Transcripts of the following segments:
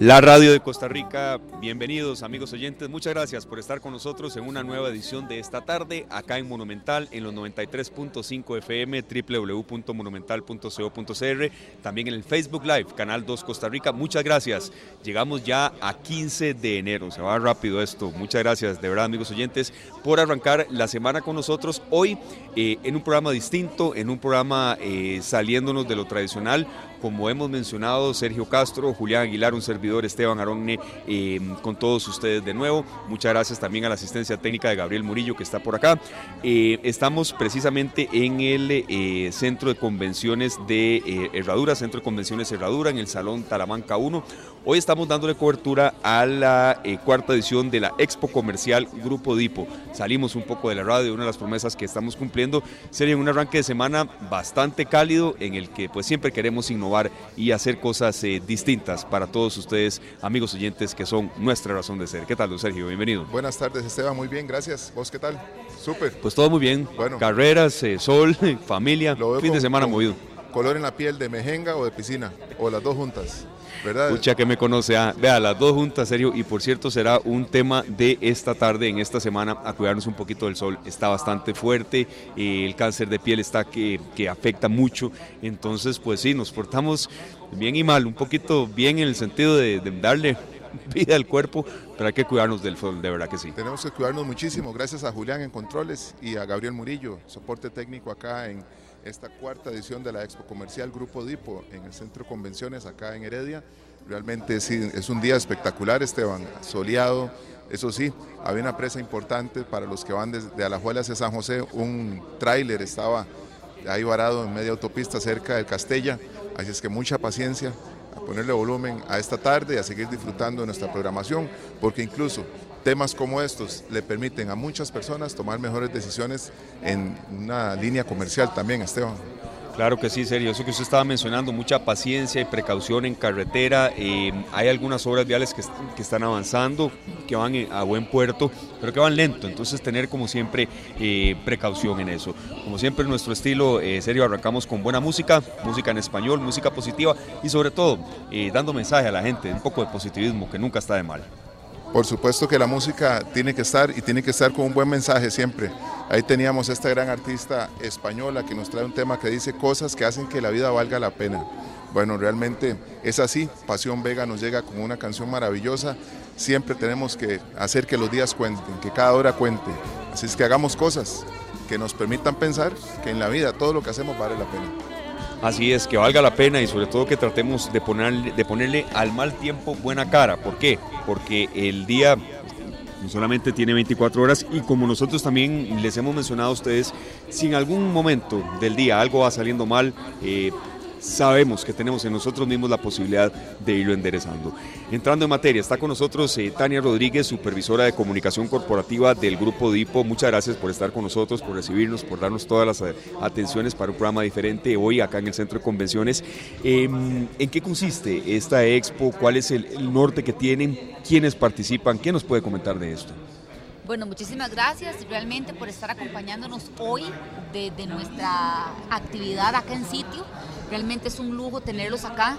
La radio de Costa Rica, bienvenidos amigos oyentes, muchas gracias por estar con nosotros en una nueva edición de esta tarde acá en Monumental en los 93.5 FM, www.monumental.co.cr, también en el Facebook Live, Canal 2 Costa Rica, muchas gracias. Llegamos ya a 15 de enero, se va rápido esto, muchas gracias de verdad amigos oyentes por arrancar la semana con nosotros. Hoy eh, en un programa distinto, en un programa eh, saliéndonos de lo tradicional, como hemos mencionado, Sergio Castro, Julián Aguilar, un servidor, Esteban Aronne, eh, con todos ustedes de nuevo. Muchas gracias también a la asistencia técnica de Gabriel Murillo que está por acá. Eh, estamos precisamente en el eh, Centro de Convenciones de Herradura, Centro de Convenciones Herradura, en el Salón Talamanca 1. Hoy estamos dándole cobertura a la cuarta edición de la Expo Comercial Grupo Dipo. Salimos un poco de la radio, una de las promesas que estamos cumpliendo. Sería un arranque de semana bastante cálido en el que pues siempre queremos innovar y hacer cosas eh, distintas para todos ustedes, amigos oyentes, que son nuestra razón de ser. ¿Qué tal, don Sergio? Bienvenido. Buenas tardes, Esteban. Muy bien, gracias. ¿Vos qué tal? Súper. Pues todo muy bien. Bueno. Carreras, eh, sol, familia, fin de semana movido. ¿Color en la piel de mejenga o de piscina? ¿O las dos juntas? ¿Verdad? Que me conoce, ah, vea, las dos juntas, serio, y por cierto será un tema de esta tarde, en esta semana, a cuidarnos un poquito del sol. Está bastante fuerte, eh, el cáncer de piel está que, que afecta mucho, entonces pues sí, nos portamos bien y mal, un poquito bien en el sentido de, de darle vida al cuerpo, pero hay que cuidarnos del sol, de verdad que sí. Tenemos que cuidarnos muchísimo, gracias a Julián en Controles y a Gabriel Murillo, soporte técnico acá en esta cuarta edición de la Expo Comercial Grupo Dipo en el Centro Convenciones acá en Heredia. Realmente es un día espectacular, Esteban, soleado. Eso sí, había una presa importante para los que van desde Alajuela hacia San José. Un tráiler estaba ahí varado en media autopista cerca del Castella. Así es que mucha paciencia, a ponerle volumen a esta tarde y a seguir disfrutando de nuestra programación, porque incluso temas como estos le permiten a muchas personas tomar mejores decisiones en una línea comercial también, Esteban. Claro que sí, serio. Eso que usted estaba mencionando, mucha paciencia y precaución en carretera. Eh, hay algunas obras viales que, están avanzando, que van a buen puerto, pero que van lento. Entonces, tener como siempre eh, precaución en eso. Como siempre, nuestro estilo, eh, serio, arrancamos con buena música, música en español, música positiva y sobre todo dando mensaje a la gente, un poco de positivismo, que nunca está de mal. Por supuesto que la música tiene que estar y tiene que estar con un buen mensaje siempre. Ahí teníamos esta gran artista española que nos trae un tema que dice cosas que hacen que la vida valga la pena. Bueno, realmente es así. Pasión Vega nos llega con una canción maravillosa. Siempre tenemos que hacer que los días cuenten, que cada hora cuente. Así es que hagamos cosas que nos permitan pensar que en la vida todo lo que hacemos vale la pena. Así es, que valga la pena y sobre todo que tratemos de ponerle, al mal tiempo buena cara. ¿Por qué? Porque el día solamente tiene 24 horas y como nosotros también les hemos mencionado a ustedes, si en algún momento del día algo va saliendo mal, eh, sabemos que tenemos en nosotros mismos la posibilidad de irlo enderezando. Entrando en materia, está con nosotros eh, Tania Rodríguez, supervisora de comunicación corporativa del Grupo DIPO. Muchas gracias por estar con nosotros, por recibirnos, por darnos todas las eh, atenciones para un programa diferente hoy acá en el Centro de Convenciones. Em, ¿En qué consiste esta expo? ¿Cuál es el, norte que tienen? ¿Quiénes participan? ¿Qué nos puede comentar de esto? Bueno, muchísimas gracias realmente por estar acompañándonos hoy de, nuestra actividad acá en sitio. Realmente es un lujo tenerlos acá.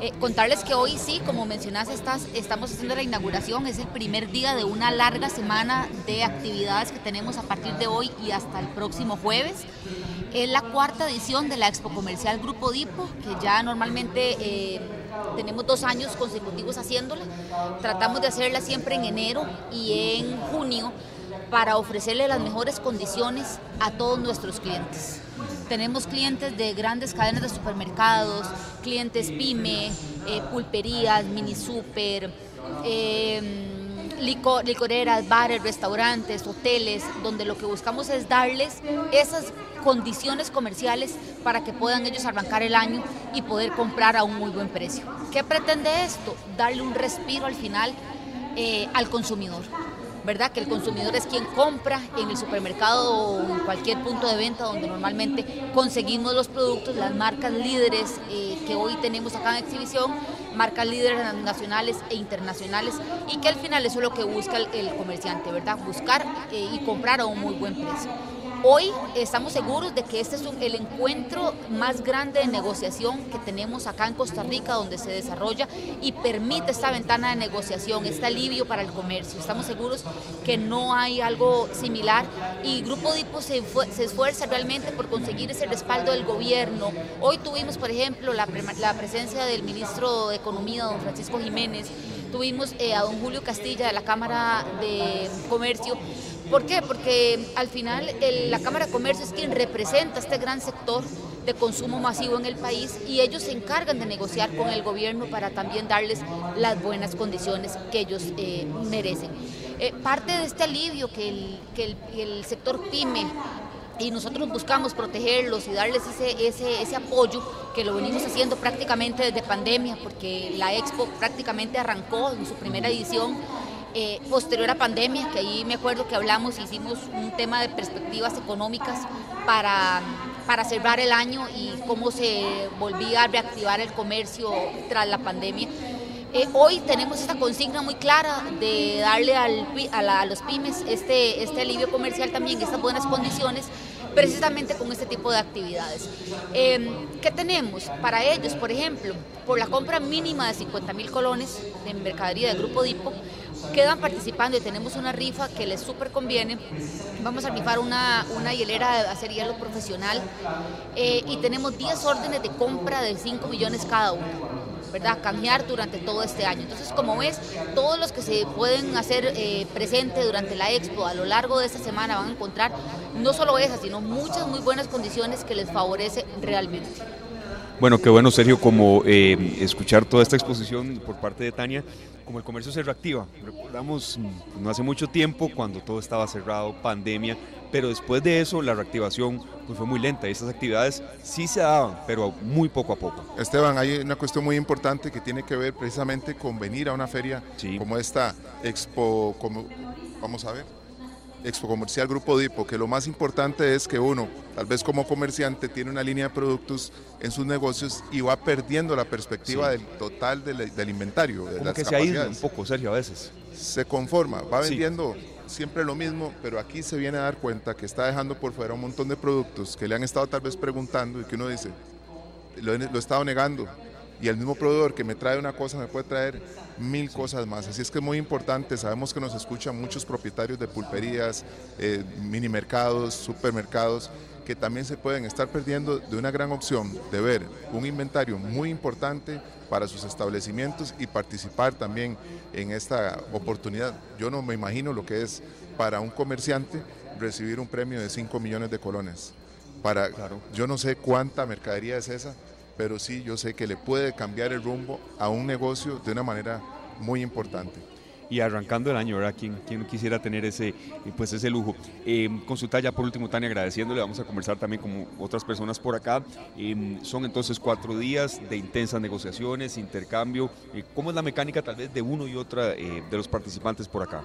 Eh, contarles que hoy sí, como mencionaste, estás, estamos haciendo la inauguración, es el primer día de una larga semana de actividades que tenemos a partir de hoy y hasta el próximo jueves. Es la cuarta edición de la Expo Comercial Grupo Dipo, que ya normalmente... Eh, tenemos dos años consecutivos haciéndola. Tratamos de hacerla siempre en enero y en junio para ofrecerle las mejores condiciones a todos nuestros clientes. Tenemos clientes de grandes cadenas de supermercados, clientes pyme, eh, pulperías, mini super, eh, licoreras, bares, restaurantes, hoteles, donde lo que buscamos es darles esas condiciones comerciales para que puedan ellos arrancar el año y poder comprar a un muy buen precio. ¿Qué pretende esto? Darle un respiro al final eh, al consumidor. ¿Verdad? Que el consumidor es quien compra en el supermercado o en cualquier punto de venta donde normalmente conseguimos los productos, las marcas líderes eh, que hoy tenemos acá en exhibición, marcas líderes nacionales e internacionales y que al final eso es lo que busca el, comerciante, ¿verdad? Buscar eh, y comprar a un muy buen precio. Hoy estamos seguros de que este es el encuentro más grande de negociación que tenemos acá en Costa Rica, donde se desarrolla y permite esta ventana de negociación, este alivio para el comercio. Estamos seguros que no hay algo similar y Grupo Dipo se, esfuerza realmente por conseguir ese respaldo del gobierno. Hoy tuvimos, por ejemplo, la, la presencia del ministro de Economía, don Francisco Jiménez, tuvimos eh, a don Julio Castilla de la Cámara de Comercio. ¿Por qué? Porque al final la Cámara de Comercio es quien representa este gran sector de consumo masivo en el país y ellos se encargan de negociar con el gobierno para también darles las buenas condiciones que ellos eh, merecen. Eh, parte de este alivio que el, sector PYME y nosotros buscamos protegerlos y darles ese, ese, ese, apoyo que lo venimos haciendo prácticamente desde pandemia, porque la Expo prácticamente arrancó en su primera edición eh, posterior a pandemia, que ahí me acuerdo que hablamos, hicimos un tema de perspectivas económicas para, para cerrar el año y cómo se volvía a reactivar el comercio tras la pandemia. Eh, hoy tenemos esta consigna muy clara de darle al, a, los pymes este, este alivio comercial también, estas buenas condiciones, precisamente con este tipo de actividades. Em, ¿Qué tenemos para ellos? Por ejemplo, por la compra mínima de 50 mil colones de mercadería del Grupo Dipo, quedan participando y tenemos una rifa que les súper conviene. Vamos a rifar una, una hielera de hacer hielo profesional eh, y tenemos 10 órdenes de compra de 5 millones cada uno. ¿verdad? Cambiar durante todo este año. Entonces, como ves, todos los que se pueden hacer eh, presente durante la expo a lo largo de esta semana van a encontrar no solo esas, sino muchas muy buenas condiciones que les favorece realmente. Bueno, qué bueno Sergio, como eh, escuchar toda esta exposición por parte de Tania, como el comercio se reactiva. Recordamos mm, no hace mucho tiempo cuando todo estaba cerrado, pandemia, pero después de eso la reactivación pues, fue muy lenta y esas actividades sí se daban, pero muy poco a poco. Esteban, hay una cuestión muy importante que tiene que ver precisamente con venir a una feria como esta Expo, como, vamos a ver, Expo Comercial Grupo Dipo, que lo más importante es que uno, tal vez como comerciante, tiene una línea de productos en sus negocios y va perdiendo la perspectiva del total del, inventario. De como que se aísla un poco, Sergio, a veces. Se conforma, va vendiendo siempre lo mismo, pero aquí se viene a dar cuenta que está dejando por fuera un montón de productos que le han estado tal vez preguntando y que uno dice, lo, lo he estado negando, y el mismo proveedor que me trae una cosa me puede traer mil cosas más. Así es que es muy importante, sabemos que nos escuchan muchos propietarios de pulperías, eh, mini mercados, supermercados, que también se pueden estar perdiendo de una gran opción de ver un inventario muy importante para sus establecimientos y participar también en esta oportunidad. Yo no me imagino lo que es para un comerciante recibir un premio de 5 millones de colones. Para, Yo no sé cuánta mercadería es esa, pero sí yo sé que le puede cambiar el rumbo a un negocio de una manera muy importante. Y arrancando el año, ¿verdad? ¿Quién, quién quisiera tener ese, pues ese lujo? Eh, consulta ya por último, Tania, agradeciéndole, vamos a conversar también con otras personas por acá. Eh, son entonces cuatro días de intensas negociaciones, intercambio. Eh, ¿Cómo es la mecánica tal vez de uno y otra de los participantes por acá?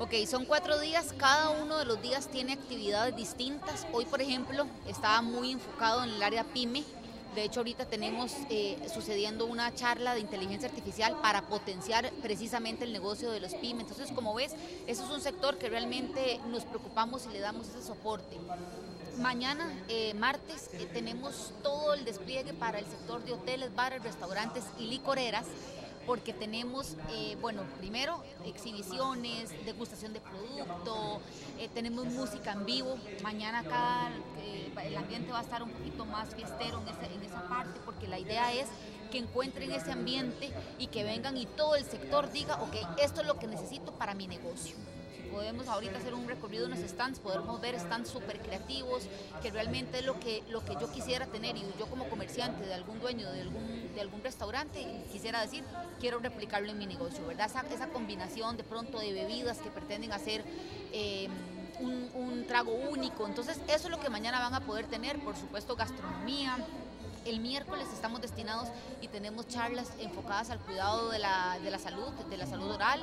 Ok, son cuatro días, cada uno de los días tiene actividades distintas. Hoy, por ejemplo, estaba muy enfocado en el área PYME, de hecho, ahorita tenemos eh, sucediendo una charla de inteligencia artificial para potenciar precisamente el negocio de los pymes. Entonces, como ves, eso es un sector que realmente nos preocupamos y le damos ese soporte. Mañana, eh, martes, eh, tenemos todo el despliegue para el sector de hoteles, bares, restaurantes y licoreras porque tenemos, eh, bueno, primero exhibiciones, degustación de producto, eh, tenemos música en vivo. Mañana acá eh, el ambiente va a estar un poquito más fiestero en, en esa parte, porque la idea es que encuentren ese ambiente y que vengan y todo el sector diga, ok, esto es lo que necesito para mi negocio podemos ahorita hacer un recorrido en los stands, podemos ver stands súper creativos, que realmente es lo que, lo que yo quisiera tener y yo como comerciante de algún dueño de algún, de algún restaurante quisiera decir, quiero replicarlo en mi negocio, ¿verdad? Esa, esa combinación de pronto de bebidas que pretenden hacer... Em, un, un trago único, entonces eso es lo que mañana van a poder tener, por supuesto gastronomía, el miércoles estamos destinados y tenemos charlas enfocadas al cuidado de la, de la salud, de la salud oral,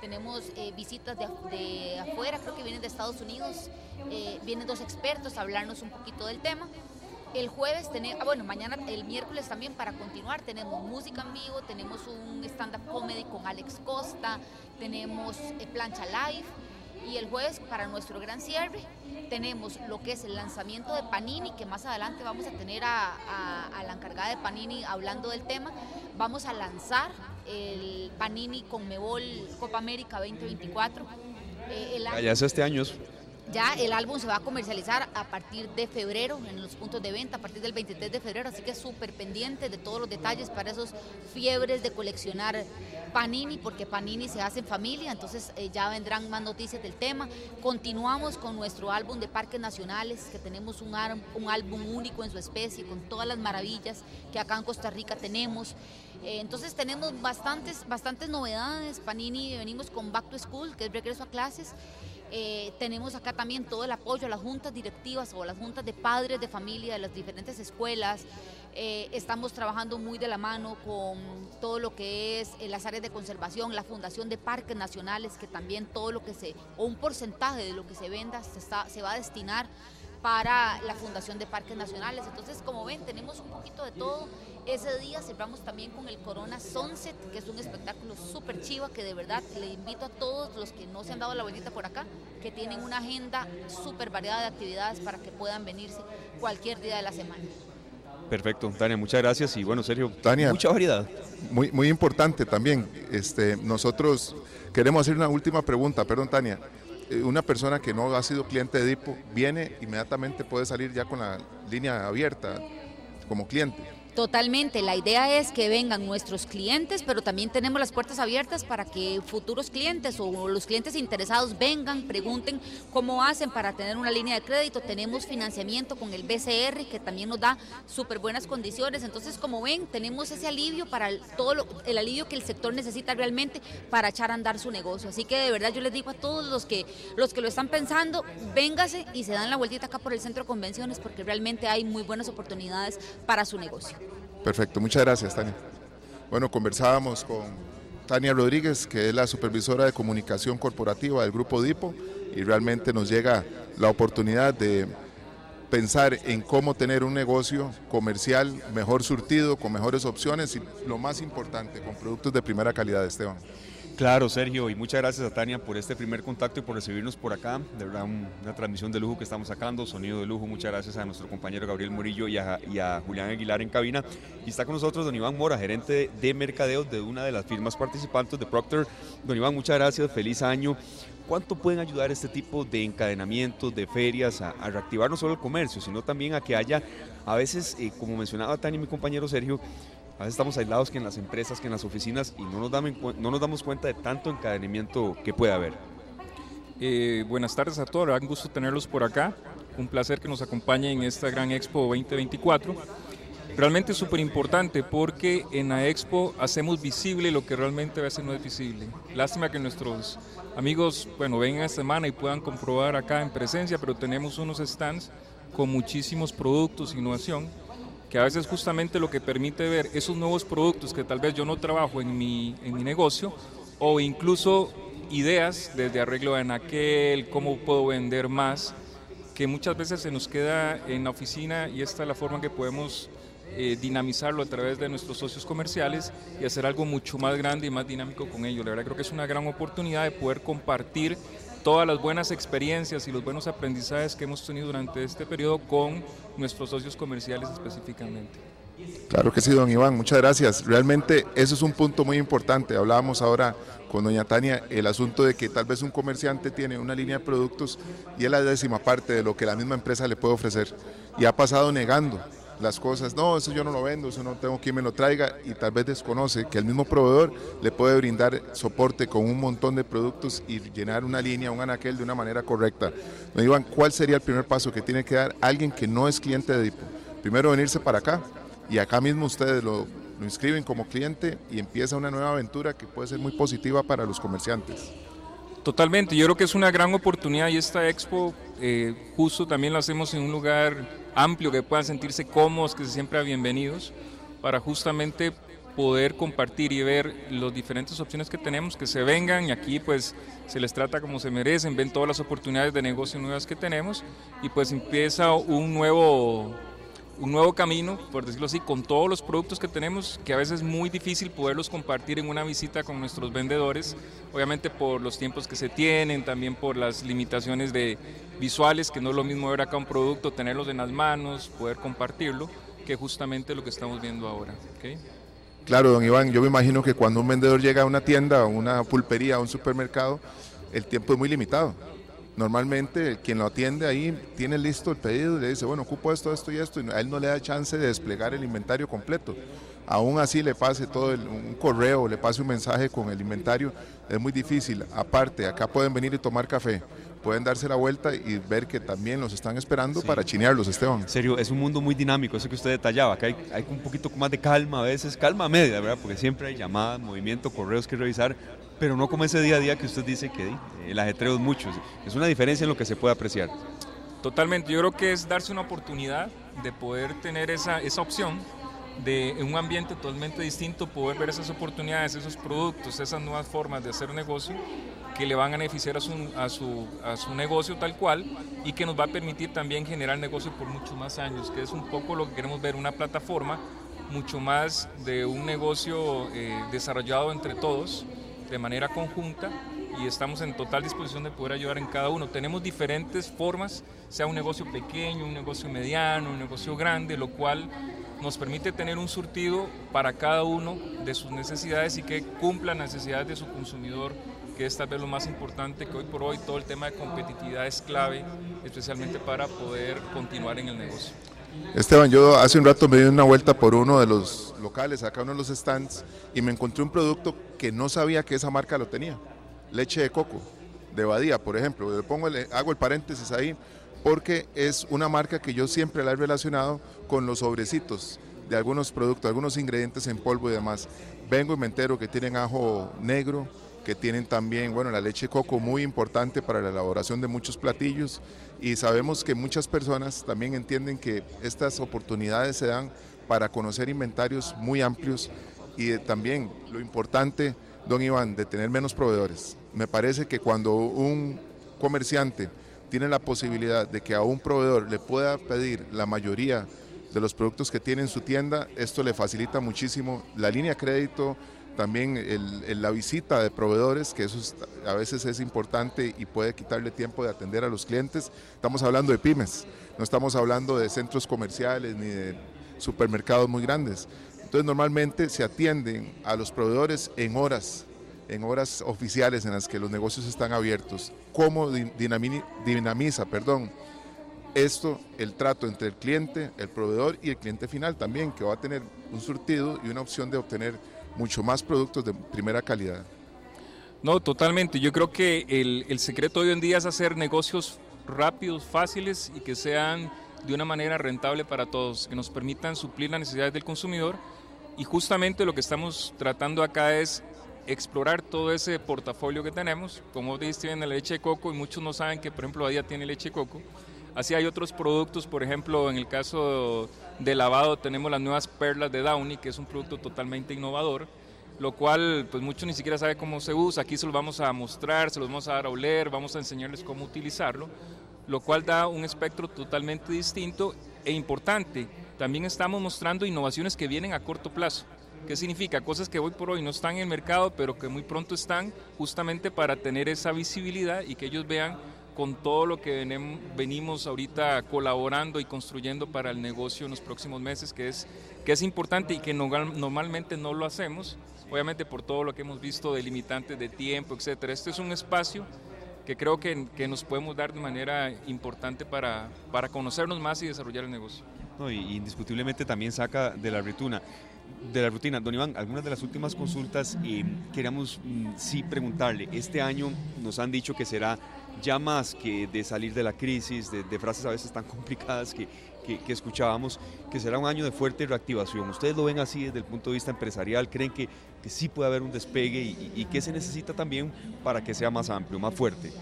tenemos eh, visitas de, afuera, creo que vienen de Estados Unidos, eh, vienen dos expertos a hablarnos un poquito del tema. El jueves tenemos, ah, bueno, mañana, el miércoles también para continuar, tenemos música en vivo, tenemos un stand-up comedy con Alex Costa, tenemos eh, plancha live Y el jueves, para nuestro gran cierre, tenemos lo que es el lanzamiento de Panini, que más adelante vamos a tener a, la encargada de Panini hablando del tema. Vamos a lanzar el Panini Conmebol Copa América 2024. Eh, ya es este año. Ya el álbum se va a comercializar a partir de febrero en los puntos de venta, a partir del 23 de febrero, así que súper pendiente de todos los detalles para esos fiebres de coleccionar Panini, porque Panini se hace en familia, entonces eh, ya vendrán más noticias del tema. Continuamos con nuestro álbum de parques nacionales, que tenemos un, álbum único en su especie, con todas las maravillas que acá en Costa Rica tenemos. Eh, entonces tenemos bastantes, bastantes novedades. Panini, venimos con Back to School, que es regreso a clases. Eh, tenemos acá también todo el apoyo a las juntas directivas o las juntas de padres de familia de las diferentes escuelas. Eh, estamos trabajando muy de la mano con todo lo que es eh, las áreas de conservación, la Fundación de Parques Nacionales, que también todo lo que se, o un porcentaje de lo que se venda se, está, se va a destinar para la Fundación de Parques Nacionales. Entonces, como ven, tenemos un poquito de todo. Ese día cerramos también con el Corona Sunset, que es un espectáculo súper chiva que de verdad le invito a todos los que no se han dado la vuelta por acá, que tienen una agenda súper variada de actividades para que puedan venirse cualquier día de la semana. Perfecto, Tania, muchas gracias y bueno, Sergio, Tania, mucha variedad. Muy, muy importante también, este, nosotros queremos hacer una última pregunta, perdón Tania, una persona que no ha sido cliente de Dipo viene inmediatamente puede salir ya con la línea abierta como cliente. Totalmente, la idea es que vengan nuestros clientes, pero también tenemos las puertas abiertas para que futuros clientes o los clientes interesados vengan, pregunten cómo hacen para tener una línea de crédito. Tenemos financiamiento con el BCR que también nos da súper buenas condiciones. Entonces, como ven, tenemos ese alivio para todo el alivio que el sector necesita realmente para echar a andar su negocio. Así que de verdad yo les digo a todos los que los que lo están pensando, véngase y se dan la vueltita acá por el centro de convenciones porque realmente hay muy buenas oportunidades para su negocio. Perfecto, muchas gracias, Tania. Bueno, conversábamos con Tania Rodríguez, que es la supervisora de comunicación corporativa del Grupo DIPO, y realmente nos llega la oportunidad de pensar en cómo tener un negocio comercial mejor surtido, con mejores opciones y lo más importante, con productos de primera calidad, Esteban. Claro, Sergio, y muchas gracias a Tania por este primer contacto y por recibirnos por acá. De verdad, una transmisión de lujo que estamos sacando, sonido de lujo. Muchas gracias a nuestro compañero Gabriel Murillo y a, Julián Aguilar en cabina. Y está con nosotros don Iván Mora, gerente de mercadeo de una de las firmas participantes de Procter. Don Iván, muchas gracias, feliz año. ¿Cuánto pueden ayudar este tipo de encadenamientos, de ferias, a, reactivar no solo el comercio, sino también a que haya, a veces, eh, como mencionaba Tania y mi compañero Sergio, a veces estamos aislados que en las empresas, que en las oficinas y no nos, damos, no nos damos cuenta de tanto encadenamiento que puede haber. Eh, buenas tardes a todos, un gusto tenerlos por acá. Un placer que nos acompañen en esta gran Expo 2024. Realmente es súper importante porque en la Expo hacemos visible lo que realmente a veces no es visible. Lástima que nuestros amigos, bueno, vengan esta semana y puedan comprobar acá en presencia, pero tenemos unos stands con muchísimos productos, innovación que a veces justamente lo que permite ver esos nuevos productos que tal vez yo no trabajo en mi, en mi negocio o incluso ideas desde arreglo de aquel, cómo puedo vender más, que muchas veces se nos queda en la oficina y esta es la forma que podemos eh, dinamizarlo a través de nuestros socios comerciales y hacer algo mucho más grande y más dinámico con ellos. La verdad creo que es una gran oportunidad de poder compartir todas las buenas experiencias y los buenos aprendizajes que hemos tenido durante este periodo con nuestros socios comerciales específicamente. Claro que sí, don Iván, muchas gracias. Realmente eso es un punto muy importante. Hablábamos ahora con doña Tania el asunto de que tal vez un comerciante tiene una línea de productos y es la décima parte de lo que la misma empresa le puede ofrecer y ha pasado negando las cosas, no, eso yo no lo vendo, eso no tengo quien me lo traiga y tal vez desconoce que el mismo proveedor le puede brindar soporte con un montón de productos y llenar una línea, un anaquel de una manera correcta. Me digan, ¿cuál sería el primer paso que tiene que dar alguien que no es cliente de Dipo? Primero venirse para acá y acá mismo ustedes lo, lo inscriben como cliente y empieza una nueva aventura que puede ser muy positiva para los comerciantes. Totalmente, yo creo que es una gran oportunidad y esta expo eh, justo también lo hacemos en un lugar amplio que puedan sentirse cómodos, que se siempre bienvenidos, para justamente poder compartir y ver las diferentes opciones que tenemos, que se vengan y aquí pues se les trata como se merecen, ven todas las oportunidades de negocio nuevas que tenemos y pues empieza un nuevo un nuevo camino, por decirlo así, con todos los productos que tenemos, que a veces es muy difícil poderlos compartir en una visita con nuestros vendedores, obviamente por los tiempos que se tienen, también por las limitaciones de visuales, que no es lo mismo ver acá un producto, tenerlos en las manos, poder compartirlo, que justamente lo que estamos viendo ahora. Claro, don Iván, yo me imagino que cuando un vendedor llega a una tienda, a una pulpería, a un supermercado, el tiempo es muy limitado Normalmente quien lo atiende ahí tiene listo el pedido y le dice, bueno, ocupo esto, esto y esto, y a él no le da chance de desplegar el inventario completo. Aún así le pase todo un correo, le pase un mensaje con el inventario, es muy difícil. Aparte, acá pueden venir y tomar café, pueden darse la vuelta y ver que también los están esperando para chinearlos, Esteban. En serio, es un mundo muy dinámico, eso que usted detallaba, hay, hay un poquito más de calma a veces, calma media, ¿verdad? Porque siempre hay llamadas, movimiento, correos que revisar, pero no como ese día a día que usted dice que el ajetreo es mucho. Es una diferencia en lo que se puede apreciar. Totalmente, yo creo que es darse una oportunidad de poder tener esa, esa opción de en un ambiente totalmente distinto poder ver esas oportunidades, esos productos, esas nuevas formas de hacer negocio que le van a beneficiar a su, a su, a su negocio tal cual y que nos va a permitir también generar negocio por muchos más años, que es un poco lo que queremos ver, una plataforma mucho más de un negocio eh, desarrollado entre todos de manera conjunta y estamos en total disposición de poder ayudar en cada uno. Tenemos diferentes formas, sea un negocio pequeño, un negocio mediano, un negocio grande, lo cual nos permite tener un surtido para cada uno de sus necesidades y que cumpla las necesidades de su consumidor, que es tal vez lo más importante, que hoy por hoy todo el tema de competitividad es clave, especialmente para poder continuar en el negocio. Esteban, yo hace un rato me di una vuelta por uno de los locales, acá uno de los stands, y me encontré un producto que no sabía que esa marca lo tenía. Leche de coco, de Badía, por ejemplo. Le pongo, hago el paréntesis ahí, porque es una marca que yo siempre la he relacionado con los sobrecitos de algunos productos, algunos ingredientes en polvo y demás. Vengo y me entero que tienen ajo negro, que tienen también, bueno, la leche de coco muy importante para la elaboración de muchos platillos y sabemos que muchas personas también entienden que estas oportunidades se dan para conocer inventarios muy amplios y también lo importante, don Iván, de tener menos proveedores. Me parece que cuando un comerciante tiene la posibilidad de que a un proveedor le pueda pedir la mayoría de los productos que tiene en su tienda, esto le facilita muchísimo la línea crédito, también la visita de proveedores, que eso a veces es importante y puede quitarle tiempo de atender a los clientes. Estamos hablando de pymes, no estamos hablando de centros comerciales ni de supermercados muy grandes. Entonces normalmente se atienden a los proveedores en horas, en horas oficiales en las que los negocios están abiertos. ¿Cómo dinamiza, perdón, esto el trato entre el cliente, el proveedor y el cliente final también, que va a tener un surtido y una opción de obtener mucho más productos de primera calidad. No, totalmente. Yo creo que el, secreto hoy en día es hacer negocios rápidos, fáciles y que sean de una manera rentable para todos, que nos permitan suplir las necesidades del consumidor. Y justamente lo que estamos tratando acá es explorar todo ese portafolio que tenemos. Como dijiste, en la leche de coco, y muchos no saben que, por ejemplo, día tiene leche de coco. Así hay otros productos, por ejemplo, en el caso de lavado tenemos las nuevas perlas de Downy, que es un producto totalmente innovador, lo cual pues muchos ni siquiera sabe cómo se usa. Aquí se los vamos a mostrar, se los vamos a dar a oler, vamos a enseñarles cómo utilizarlo, lo cual da un espectro totalmente distinto e importante. También estamos mostrando innovaciones que vienen a corto plazo. ¿Qué significa? Cosas que hoy por hoy no están en el mercado, pero que muy pronto están justamente para tener esa visibilidad y que ellos vean con todo lo que venimos ahorita colaborando y construyendo para el negocio en los próximos meses, que es, que es importante y que normalmente no lo hacemos, obviamente por todo lo que hemos visto de limitantes de tiempo, etcétera. Este es un espacio que creo que, que nos podemos dar de manera importante para, para conocernos más y desarrollar el negocio. No, y indiscutiblemente también saca de la rutina de la rutina. Don Iván, algunas de las últimas consultas eh, queríamos mm, sí preguntarle. Este año nos han dicho que será ya más que de salir de la crisis, de, frases a veces tan complicadas que, que, escuchábamos, que será un año de fuerte reactivación. ¿Ustedes lo ven así desde el punto de vista empresarial? ¿Creen que, que sí puede haber un despegue y, qué se necesita también para que sea más amplio, más fuerte?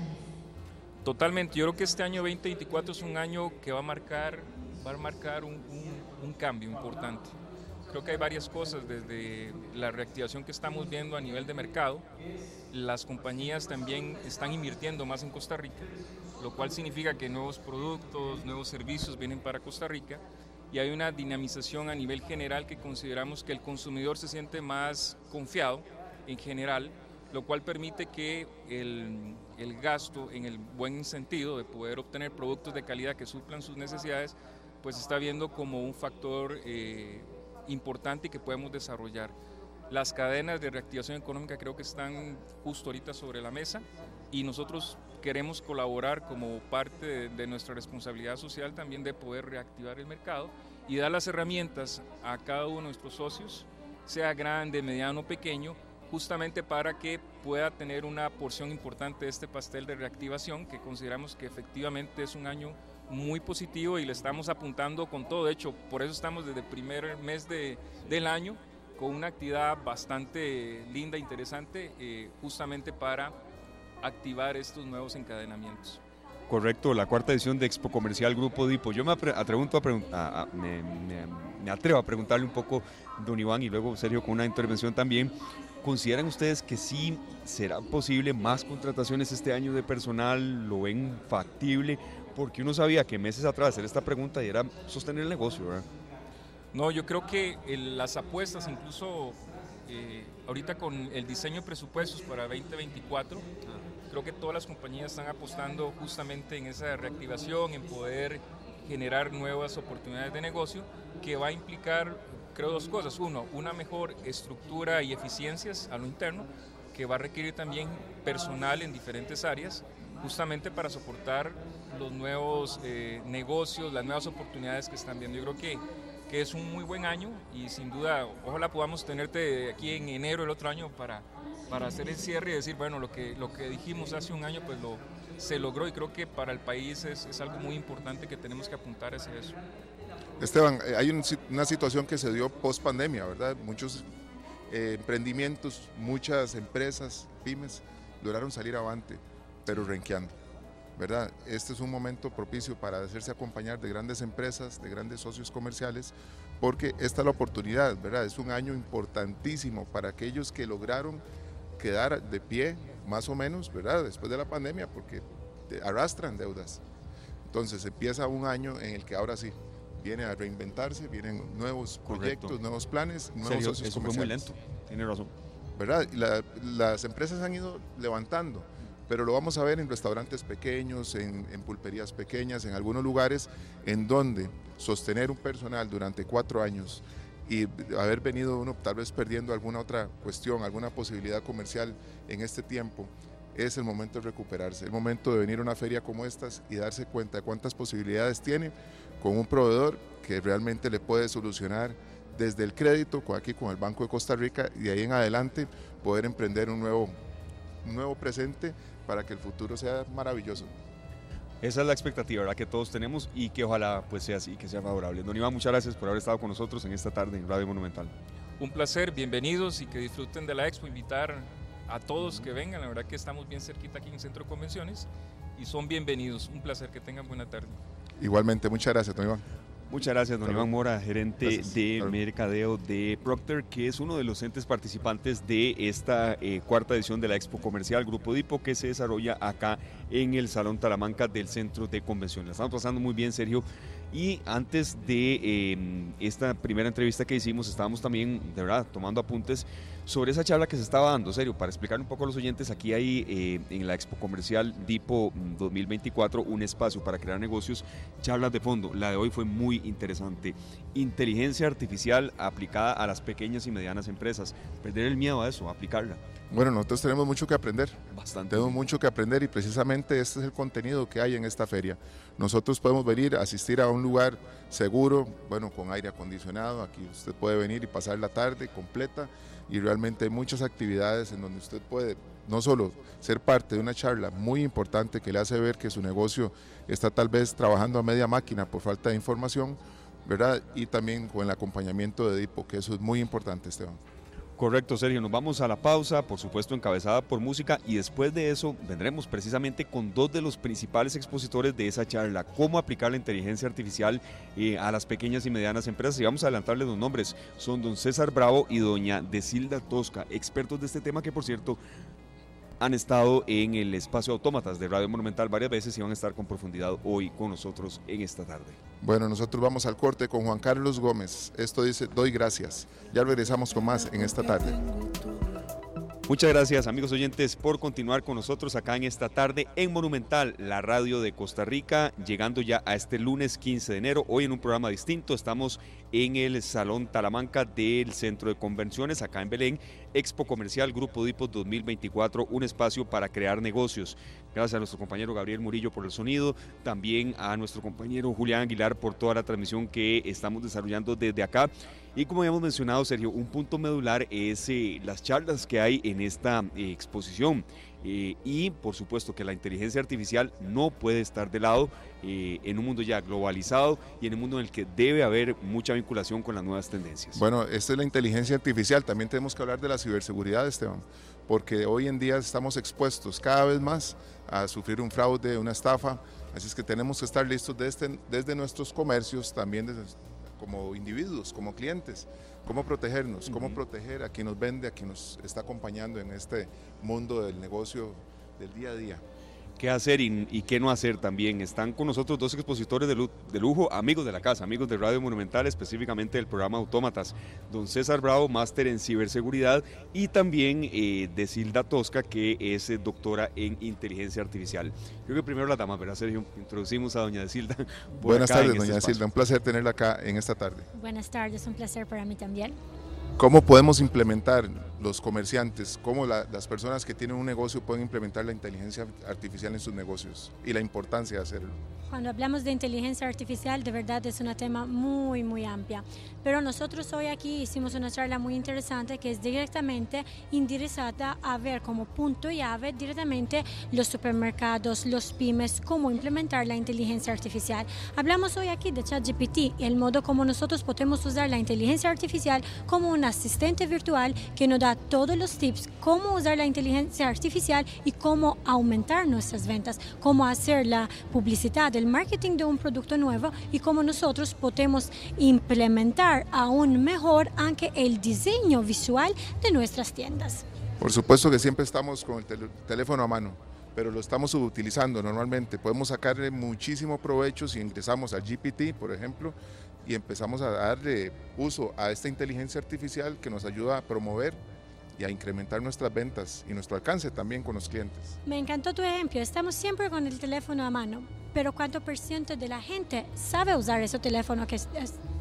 Totalmente, yo creo que este año 2024 es un año que va a marcar, va a marcar un, un cambio importante creo que hay varias cosas, desde la reactivación que estamos viendo a nivel de mercado, las compañías también están invirtiendo más en Costa Rica, lo cual significa que nuevos productos, nuevos servicios vienen para Costa Rica y hay una dinamización a nivel general que consideramos que el consumidor se siente más confiado en general, lo cual permite que el, el gasto en el buen sentido de poder obtener productos de calidad que suplan sus necesidades, pues está viendo como un factor eh, importante y que podemos desarrollar. Las cadenas de reactivación económica creo que están justo ahorita sobre la mesa y nosotros queremos colaborar como parte de, nuestra responsabilidad social también de poder reactivar el mercado y dar las herramientas a cada uno de nuestros socios, sea grande, mediano o pequeño, justamente para que pueda tener una porción importante de este pastel de reactivación que consideramos que efectivamente es un año muy positivo y le estamos apuntando con todo. De hecho, por eso estamos desde el primer mes de, del año con una actividad bastante linda, interesante, eh, justamente para activar estos nuevos encadenamientos. Correcto, la cuarta edición de Expo Comercial Grupo Dipo. Yo me, atrevo a, me, me, atrevo a preguntarle un poco, don Iván, y luego Sergio con una intervención también. ¿Consideran ustedes que sí será posible más contrataciones este año de personal? ¿Lo ven factible? Porque uno sabía que meses atrás hacer esta pregunta y era sostener el negocio, ¿verdad? No, yo creo que las apuestas, incluso eh, ahorita con el diseño de presupuestos para 2024, creo que todas las compañías están apostando justamente en esa reactivación, en poder generar nuevas oportunidades de negocio, que va a implicar, creo, dos cosas. Uno, una mejor estructura y eficiencias a lo interno, que va a requerir también personal en diferentes áreas, justamente para soportar los nuevos eh, negocios, las nuevas oportunidades que están viendo. Yo creo que que es un muy buen año y sin duda ojalá podamos tenerte aquí en enero el otro año para, para hacer el cierre y decir, bueno, lo que, lo que dijimos hace un año pues lo, se logró y creo que para el país es, es algo muy importante que tenemos que apuntar hacia eso. Esteban, eh, hay una situación que se dio post pandemia, ¿verdad? Muchos eh, emprendimientos, muchas empresas, pymes, lograron salir avante, pero renqueando. ¿verdad? Este es un momento propicio para hacerse acompañar de grandes empresas, de grandes socios comerciales, porque esta es la oportunidad, ¿verdad? Es un año importantísimo para aquellos que lograron quedar de pie, más o menos, ¿verdad? Después de la pandemia, porque arrastran deudas. Entonces empieza un año en el que ahora sí viene a reinventarse, vienen nuevos proyectos, nuevos planes, nuevos socios eso comerciales. Fue muy lento, tiene razón. ¿Verdad? las empresas han ido levantando pero lo vamos a ver en restaurantes pequeños, en, pulperías pequeñas, en algunos lugares en donde sostener un personal durante cuatro años y haber venido uno tal vez perdiendo alguna otra cuestión, alguna posibilidad comercial en este tiempo, es el momento de recuperarse, el momento de venir a una feria como estas y darse cuenta de cuántas posibilidades tiene con un proveedor que realmente le puede solucionar desde el crédito, aquí con el Banco de Costa Rica, y de ahí en adelante poder emprender un nuevo, un nuevo presente para que el futuro sea maravilloso. Esa es la expectativa ¿verdad? que todos tenemos y que ojalá pues sea así, que sea favorable. Don Iván, muchas gracias por haber estado con nosotros en esta tarde en Radio Monumental. Un placer, bienvenidos y que disfruten de la expo. Invitar a todos que vengan, la verdad que estamos bien cerquita aquí en Centro de Convenciones y son bienvenidos. Un placer, que tengan buena tarde. Igualmente, muchas gracias, don Iván. Muchas gracias, don Iván Mora, gerente de mercadeo de Procter, que es uno de los entes participantes de esta eh, cuarta edición de la Expo Comercial Grupo Dipo, que se desarrolla acá en el Salón Talamanca del Centro de Convenciones. La estamos pasando muy bien, Sergio. Y antes de em, esta primera entrevista que hicimos, estábamos también, de verdad, tomando apuntes sobre esa charla que se estaba dando. Serio, para explicar un poco a los oyentes, aquí hay eh, en la Expo Comercial DIPO 2024 un espacio para crear negocios, charlas de fondo. La de hoy fue muy interesante. Inteligencia artificial aplicada a las pequeñas y medianas empresas. Perder el miedo a eso, aplicarla. Bueno, nosotros tenemos mucho que aprender. Bastante. Tenemos mucho que aprender y precisamente este es el contenido que hay en esta feria. Nosotros podemos venir asistir a un lugar seguro, bueno, con aire acondicionado. Aquí usted puede venir y pasar la tarde completa y realmente hay muchas actividades en donde usted puede no solo ser parte de una charla muy importante que le hace ver que su negocio está tal vez trabajando a media máquina por falta de información, ¿verdad? Y también con el acompañamiento de DIPO, que eso es muy importante, Esteban. Correcto, Sergio. Nos vamos a la pausa, por supuesto encabezada por música, y después de eso vendremos precisamente con dos de los principales expositores de esa charla, cómo aplicar la inteligencia artificial eh, a las pequeñas y medianas empresas. Y vamos a adelantarles los nombres. Son don César Bravo y doña Desilda Tosca, expertos de este tema que, por cierto, han estado en el espacio Autómatas de Radio Monumental varias veces y van a estar con profundidad hoy con nosotros en esta tarde. Bueno, nosotros vamos al corte con Juan Carlos Gómez. Esto dice, doy gracias. Ya regresamos con más en esta tarde. Muchas gracias amigos oyentes por continuar con nosotros acá en esta tarde en Monumental, la radio de Costa Rica, llegando ya a este lunes 15 de enero. Hoy en un programa distinto, estamos en el Salón Talamanca del Centro de Convenciones, acá en Belén, Expo Comercial Grupo Dipos 2024, un espacio para crear negocios. Gracias a nuestro compañero Gabriel Murillo por el sonido, también a nuestro compañero Julián Aguilar por toda la transmisión que estamos desarrollando desde acá. Y como habíamos mencionado, Sergio, un punto medular es eh, las charlas que hay en esta eh, exposición. Eh, y por supuesto que la inteligencia artificial no puede estar de lado en un mundo ya globalizado y en un mundo en el que debe haber mucha vinculación con las nuevas tendencias. Bueno, esta es la inteligencia artificial. También tenemos que hablar de la ciberseguridad, Esteban, porque hoy en día estamos expuestos cada vez más a sufrir un fraude, una estafa. Así es que tenemos que estar listos desde, desde nuestros comercios, también desde como individuos, como clientes, cómo protegernos, cómo proteger a quien nos vende, a quien nos está acompañando en este mundo del negocio del día a día qué hacer y, qué no hacer también. Están con nosotros dos expositores de, lujo, amigos de la casa, amigos de Radio Monumental, específicamente del programa Autómatas. Don César Bravo, máster en ciberseguridad, y también eh, de Silda Tosca, que es eh, doctora en inteligencia artificial. Creo que primero la dama, ¿verdad, Sergio? Introducimos a doña Desilda. Buenas tardes, este doña Desilda. Un placer tenerla acá en esta tarde. Buenas tardes, un placer para mí también. ¿Cómo podemos implementar los comerciantes, cómo las personas que tienen un negocio pueden implementar la inteligencia artificial en sus negocios y la importancia de hacerlo? Cuando hablamos de inteligencia artificial, de verdad es un tema muy, muy amplia. Pero nosotros hoy aquí hicimos una charla muy interesante que es directamente enderezada a ver como punto llave directamente los supermercados, los pymes, cómo implementar la inteligencia artificial. Hablamos hoy aquí de ChatGPT y el modo como nosotros podemos usar la inteligencia artificial como un asistente virtual que nos da todos los tips cómo usar la inteligencia artificial y cómo aumentar nuestras ventas, cómo hacer la publicidad, el marketing de un producto nuevo y cómo nosotros podemos implementar aún mejor aunque el diseño visual de nuestras tiendas. Por supuesto que siempre estamos con el teléfono a mano pero lo estamos utilizando normalmente. Podemos sacarle muchísimo provecho si ingresamos a GPT, por ejemplo, y empezamos a darle uso a esta inteligencia artificial que nos ayuda a promover y a incrementar nuestras ventas y nuestro alcance también con los clientes. Me encantó tu ejemplo, estamos siempre con el teléfono a mano, pero ¿cuánto por ciento de la gente sabe usar ese teléfono que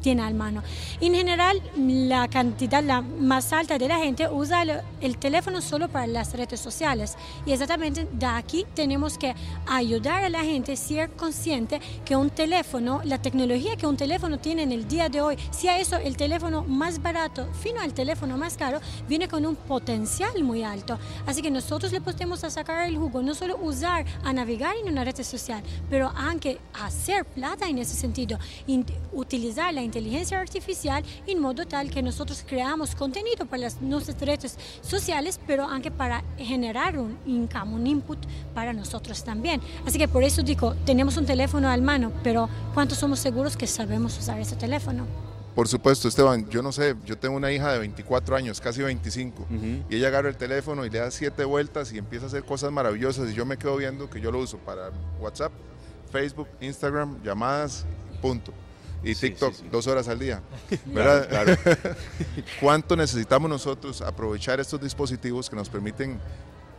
tiene a mano? En general, la cantidad la más alta de la gente usa el, teléfono solo para las redes sociales y exactamente de aquí tenemos que ayudar a la gente a ser consciente que un teléfono, la tecnología que un teléfono tiene en el día de hoy, sea eso el teléfono más barato, fino al teléfono más caro, viene con un potencial muy alto. Así que nosotros le podemos sacar el jugo, no solo usar a navegar en una red social, pero aunque hacer plata en ese sentido, utilizar la inteligencia artificial en modo tal que nosotros creamos contenido para las, nuestras redes sociales, pero aunque para generar un income, un input para nosotros también. Así que por eso digo, tenemos un teléfono al mano, pero ¿cuántos somos seguros que sabemos usar ese teléfono? Por supuesto, Esteban, yo no sé, yo tengo una hija de 24 años, casi 25, y ella agarra el teléfono y le da siete vueltas y empieza a hacer cosas maravillosas y yo me quedo viendo que yo lo uso para WhatsApp, Facebook, Instagram, llamadas, punto. Y TikTok, dos horas al día. ¿Verdad? ¿Cuánto necesitamos nosotros aprovechar estos dispositivos que nos permiten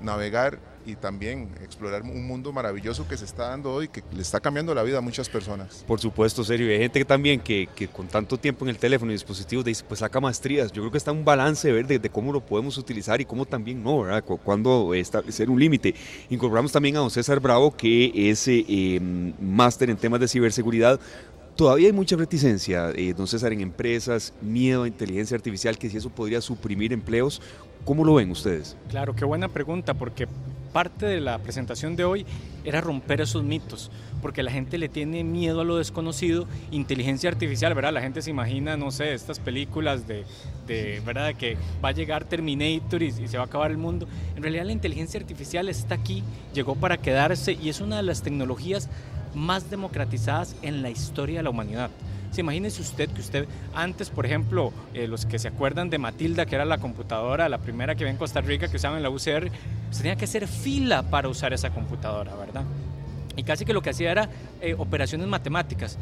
navegar y también explorar un mundo maravilloso que se está dando hoy, que le está cambiando la vida a muchas personas. Por supuesto, serio. Hay gente que también que, que, con tanto tiempo en el teléfono y dispositivos dice, pues saca maestrías. Yo creo que está un balance ver de, cómo lo podemos utilizar y cómo también no, ¿verdad? Cuando establecer un límite. Incorporamos también a don César Bravo, que es eh, em, máster en temas de ciberseguridad. Todavía hay mucha reticencia, eh, don César, en empresas, miedo a inteligencia artificial, que si eso podría suprimir empleos. ¿Cómo lo ven ustedes? Claro, qué buena pregunta, porque parte de la presentación de hoy era romper esos mitos, porque la gente le tiene miedo a lo desconocido, inteligencia artificial, ¿verdad? La gente se imagina, no sé, estas películas de, de ¿verdad? Que va a llegar Terminator y, y, se va a acabar el mundo. En realidad la inteligencia artificial está aquí, llegó para quedarse y es una de las tecnologías más democratizadas en la historia de la humanidad. Se imagínese usted que usted antes, por ejemplo, eh, los que se acuerdan de Matilda, que era la computadora, la primera que ve en Costa Rica que usaban en la UCR, pues tenía que hacer fila para usar esa computadora, ¿verdad? Y casi que lo que hacía era eh, operaciones matemáticas.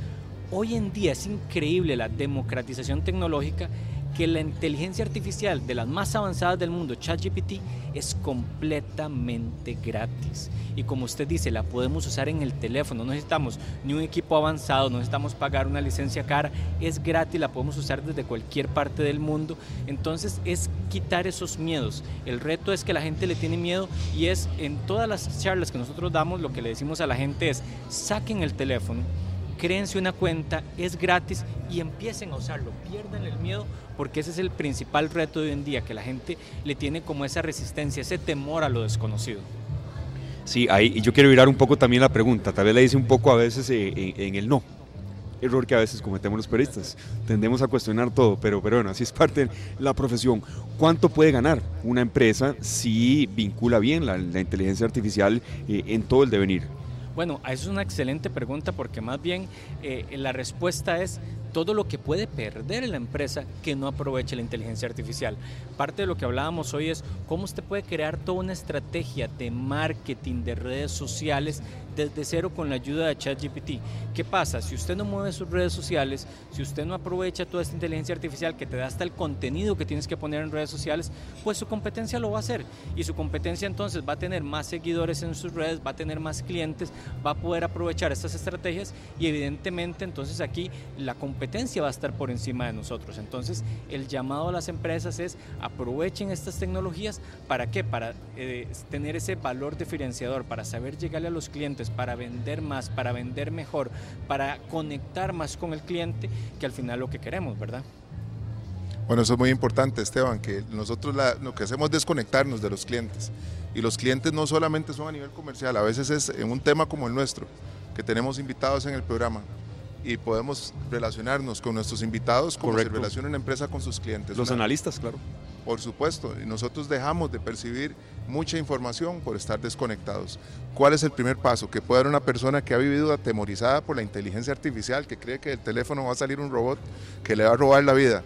hoy en día es increíble la democratización tecnológica que la inteligencia artificial de las más avanzadas del mundo, ChatGPT, es completamente gratis. Y como usted dice, la podemos usar en el teléfono, no necesitamos ni un equipo avanzado, no necesitamos pagar una licencia cara, es gratis, la podemos usar desde cualquier parte del mundo. Entonces es quitar esos miedos. El reto es que la gente le tiene miedo y es en todas las charlas que nosotros damos, lo que le decimos a la gente es, saquen el teléfono, créense una cuenta, es gratis y empiecen a usarlo, pierdan el miedo porque ese es el principal reto de hoy en día, que la gente le tiene como esa resistencia, ese temor a lo desconocido. Sí, ahí yo quiero virar un poco también la pregunta, tal vez le dice un poco a veces eh, en, en el no, error que a veces cometemos los periodistas. Tendemos a cuestionar todo, pero, pero bueno, así es parte de la profesión. ¿Cuánto puede ganar una empresa si vincula bien la, la inteligencia artificial eh, en todo el devenir? Bueno, eso es una excelente pregunta porque más bien eh, la respuesta es todo lo que puede perder la empresa que no aproveche la inteligencia artificial. Parte de lo que hablábamos hoy es cómo usted puede crear toda una estrategia de marketing de redes sociales desde cero con la ayuda de ChatGPT. ¿Qué pasa? Si usted no mueve sus redes sociales, si usted no aprovecha toda esta inteligencia artificial que te da hasta el contenido que tienes que poner en redes sociales, pues su competencia lo va a hacer. Y su competencia entonces va a tener más seguidores en sus redes, va a tener más clientes, va a poder aprovechar estas estrategias y evidentemente entonces aquí la competencia va a estar por encima de nosotros. Entonces el llamado a las empresas es aprovechen estas tecnologías para qué? Para eh, tener ese valor diferenciador, para saber llegarle a los clientes para vender más, para vender mejor, para conectar más con el cliente, que al final lo que queremos, ¿verdad? Bueno, eso es muy importante, Esteban, que nosotros lo que hacemos es desconectarnos de los clientes. Y los clientes no solamente son a nivel comercial, a veces es en un tema como el nuestro, que tenemos invitados en el programa y podemos relacionarnos con nuestros invitados como se relaciona una empresa con sus clientes. Los analistas, claro. Por supuesto, y nosotros dejamos de percibir mucha información por estar desconectados. ¿Cuál es el primer paso? Que puede haber una persona que ha vivido atemorizada por la inteligencia artificial, que cree que del teléfono va a salir un robot que le va a robar la vida.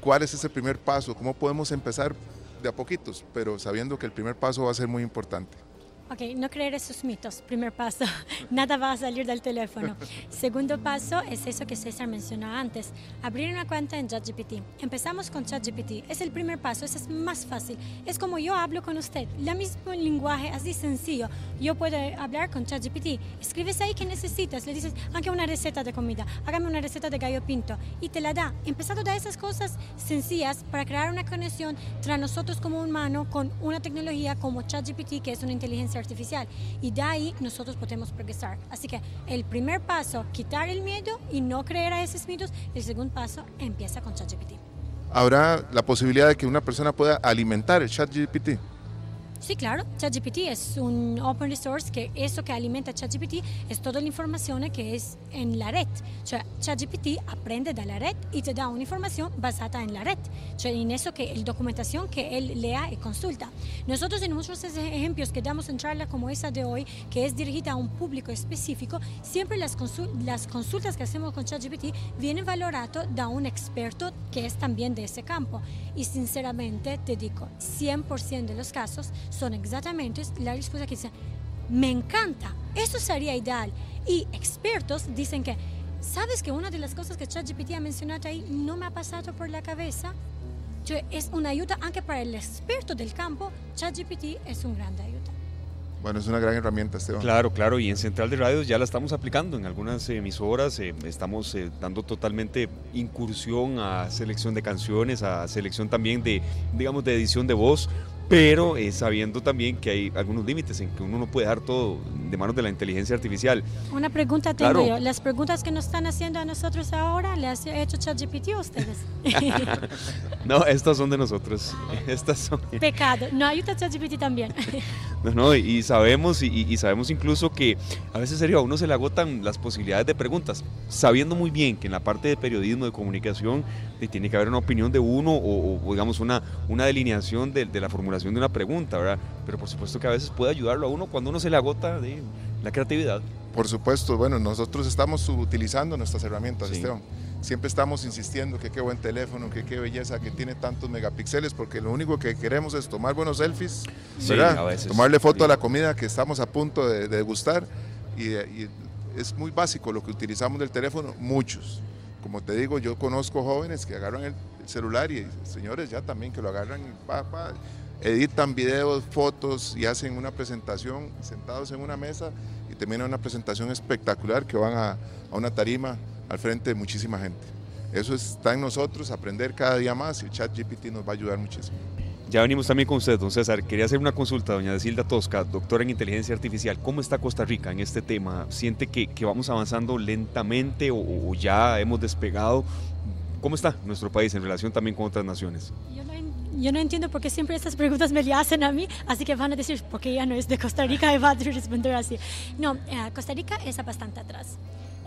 ¿Cuál es ese primer paso? ¿Cómo podemos empezar de a poquitos, pero sabiendo que el primer paso va a ser muy importante? Ok, no creer esos mitos. Primer paso, nada va a salir del teléfono. Segundo paso es eso que César mencionó antes, abrir una cuenta en ChatGPT. Empezamos con ChatGPT. Es el primer paso, es más fácil. Es como yo hablo con usted, el mismo lenguaje, así sencillo. Yo puedo hablar con ChatGPT. Escribes ahí que necesitas, le dices, aunque una receta de comida, hágame una receta de gallo pinto y te la da. Empezando de esas cosas sencillas para crear una conexión entre nosotros como humano con una tecnología como ChatGPT, que es una inteligencia artificial y de ahí nosotros podemos progresar. Así que el primer paso, quitar el miedo y no creer a esos mitos. El segundo paso empieza con ChatGPT. ¿Habrá la posibilidad de que una persona pueda alimentar el ChatGPT? Sí, claro. ChatGPT es un open resource que eso que alimenta ChatGPT es toda la información que es en la red. ChatGPT aprende de la red y te da una información basada en la red. en eso que el documentación que él lea y consulta. Nosotros en muchos ejemplos que damos en charla como esa de hoy, que es dirigida a un público específico, siempre las consultas que hacemos con ChatGPT vienen valoradas de un experto que es también de ese campo. Y sinceramente te digo, 100% de los casos son exactamente la respuesta que dice, me encanta, eso sería ideal. Y expertos dicen que, ¿sabes que una de las cosas que ChatGPT ha mencionado ahí no me ha pasado por la cabeza? Es una ayuda, aunque para el experto del campo, ChatGPT es un gran ayuda. Bueno, es una gran herramienta, Esteban. Claro, claro, y en Central de Radios ya la estamos aplicando en algunas emisoras, eh, estamos eh, dando totalmente incursión a selección de canciones, a selección también de, digamos, de edición de voz, pero eh, sabiendo también que hay algunos límites en que uno no puede dar todo de manos de la inteligencia artificial. Una pregunta tengo yo. ¿Las preguntas que nos están haciendo a nosotros ahora le ha hecho ChatGPT a ustedes? no, estas son de nosotros. Estas son... Pecado. No ayuda ChatGPT también. no, no, y sabemos, y, sabemos incluso que a veces serio, a uno se le agotan las posibilidades de preguntas, sabiendo muy bien que en la parte de periodismo, de comunicación, tiene que haber una opinión de uno o, digamos una, una delineación de, de la formulación de una pregunta, ¿verdad? Pero por supuesto que a veces puede ayudarlo a uno cuando uno se le agota de la creatividad. Por supuesto, bueno, nosotros estamos utilizando nuestras herramientas, Esteban. Siempre estamos insistiendo que qué buen teléfono, que qué belleza, que tiene tantos megapíxeles, porque lo único que queremos es tomar buenos selfies, ¿verdad? Tomarle foto a la comida que estamos a punto de, degustar y, es muy básico lo que utilizamos del teléfono, muchos. Como te digo, yo conozco jóvenes que agarran el, celular y señores ya también que lo agarran y pa, pa, editan videos, fotos y hacen una presentación sentados en una mesa y terminan una presentación espectacular que van a, a una tarima al frente de muchísima gente. Eso está en nosotros, aprender cada día más y el chat GPT nos va a ayudar muchísimo. Ya venimos también con usted, don César. Quería hacer una consulta, doña Desilda Tosca, doctora en inteligencia artificial. ¿Cómo está Costa Rica en este tema? ¿Siente que, que vamos avanzando lentamente o, o, ya hemos despegado? ¿Cómo está nuestro país en relación también con otras naciones? Yo no, yo no entiendo por qué siempre estas preguntas me le hacen a mí, así que van a decir, porque ella no es de Costa Rica y va a responder así. No, eh, Costa Rica está bastante atrás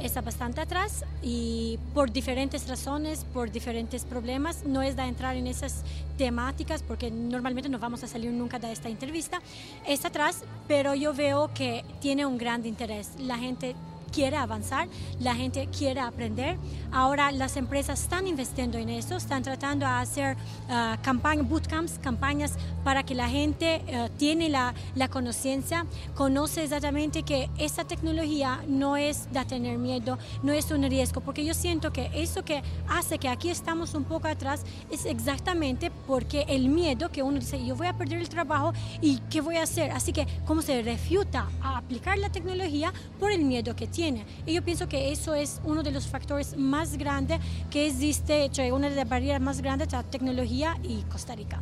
está bastante atrás y por diferentes razones, por diferentes problemas, no es de entrar en esas temáticas porque normalmente no vamos a salir nunca de esta entrevista, está atrás, pero yo veo que tiene un gran interés. La gente quiere avanzar, la gente quiere aprender. Ahora las empresas están invirtiendo en eso, están tratando de hacer uh, campañas, bootcamps, campañas para que la gente uh, tiene la, la conciencia, conoce exactamente que esta tecnología no es de tener miedo, no es un riesgo, porque yo siento que eso que hace que aquí estamos un poco atrás es exactamente porque el miedo que uno dice, yo voy a perder el trabajo y ¿qué voy a hacer? Así que cómo se refuta a aplicar la tecnología por el miedo que tiene. Y yo pienso que eso es uno de los factores más grandes que existe, una de las barreras más grandes de la tecnología y Costa Rica.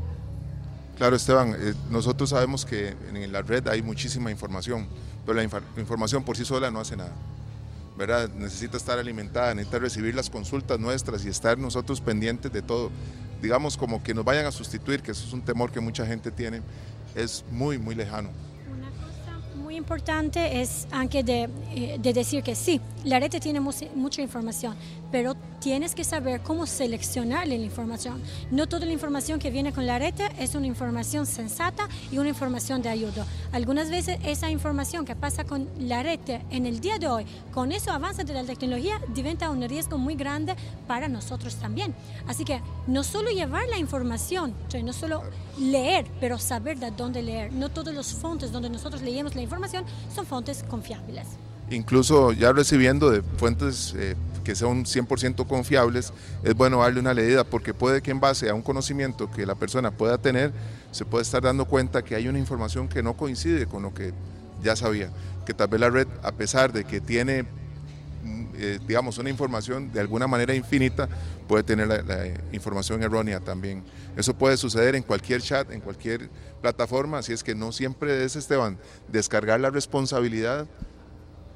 Claro, Esteban, eh, nosotros sabemos que en la red hay muchísima información, pero la inf información por sí sola no hace nada. ¿verdad? Necesita estar alimentada, necesita recibir las consultas nuestras y estar nosotros pendientes de todo. Digamos como que nos vayan a sustituir, que eso es un temor que mucha gente tiene, es muy, muy lejano importante es aunque de, eh, de, decir que sí, la red tiene mucha información, pero tienes que saber cómo seleccionar la información. No toda la información que viene con la red es una información sensata y una información de ayuda. Algunas veces esa información que pasa con la red en el día de hoy, con eso avance de la tecnología, diventa un riesgo muy grande para nosotros también. Así que no solo llevar la información, no solo leer, pero saber de dónde leer. No todos los fuentes donde nosotros leemos la información son fuentes confiables. Incluso ya recibiendo de fuentes eh, que son 100% confiables, es bueno darle una leída porque puede que en base a un conocimiento que la persona pueda tener, se puede estar dando cuenta que hay una información que no coincide con lo que ya sabía, que tal vez la red, a pesar de que tiene mm, eh, digamos, una información de alguna manera infinita, puede tener la, la, información errónea también. Eso puede suceder en cualquier chat, en cualquier plataforma, así es que no siempre es, Esteban, descargar la responsabilidad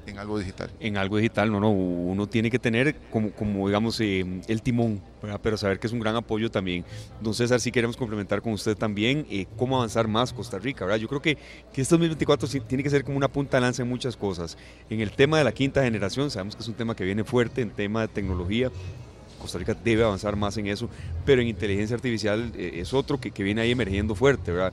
en algo digital. En algo digital, no, no, uno tiene que tener como, como digamos, eh, el timón, ¿verdad? pero saber que es un gran apoyo también. Don César, si queremos complementar con usted también eh, cómo avanzar más Costa Rica, ¿verdad? Yo creo que, que este 2024 tiene que ser como una punta de lanza en muchas cosas. En el tema de la quinta generación, sabemos que es un tema que viene fuerte, en tema de tecnología, Costa Rica debe avanzar más en eso, pero en inteligencia artificial eh, es otro que, que, viene ahí emergiendo fuerte, ¿verdad?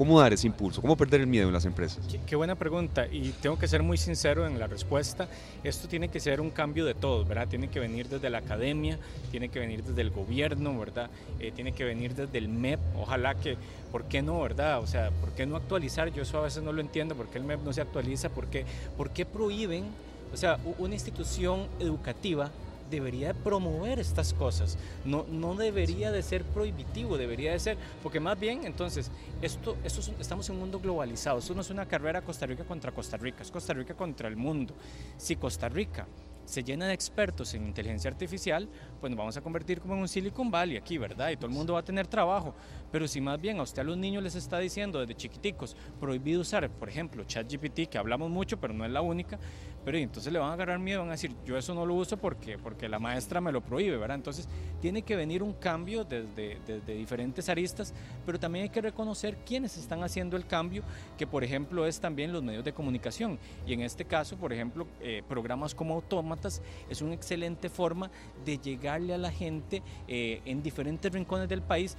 ¿Cómo dar ese impulso? ¿Cómo perder el miedo en las empresas? Qué, qué, buena pregunta y tengo que ser muy sincero en la respuesta. Esto tiene que ser un cambio de todos, ¿verdad? Tiene que venir desde la academia, tiene que venir desde el gobierno, ¿verdad? Eh, tiene que venir desde el MEP. Ojalá que, ¿por qué no, verdad? O sea, ¿por qué no actualizar? Yo eso a veces no lo entiendo, ¿por qué el MEP no se actualiza? ¿Por qué, por qué prohíben, o sea, una institución educativa debería promover estas cosas, no, no debería de ser prohibitivo, debería de ser, porque más bien entonces, esto, esto es, estamos en un mundo globalizado, esto no es una carrera Costa Rica contra Costa Rica, es Costa Rica contra el mundo. Si Costa Rica se llena de expertos en inteligencia artificial, pues nos vamos a convertir como en un Silicon Valley aquí, ¿verdad? Y todo el mundo va a tener trabajo. Pero si más bien a usted a los niños les está diciendo desde chiquiticos prohibido usar, por ejemplo, ChatGPT, que hablamos mucho, pero no es la única, pero entonces le van a agarrar miedo, van a decir, yo eso no lo uso porque, porque la maestra me lo prohíbe, ¿verdad? Entonces tiene que venir un cambio desde, desde diferentes aristas, pero también hay que reconocer quiénes están haciendo el cambio, que por ejemplo es también los medios de comunicación. Y en este caso, por ejemplo, eh, programas como Autómatas es una excelente forma de llegarle a la gente eh, en diferentes rincones del país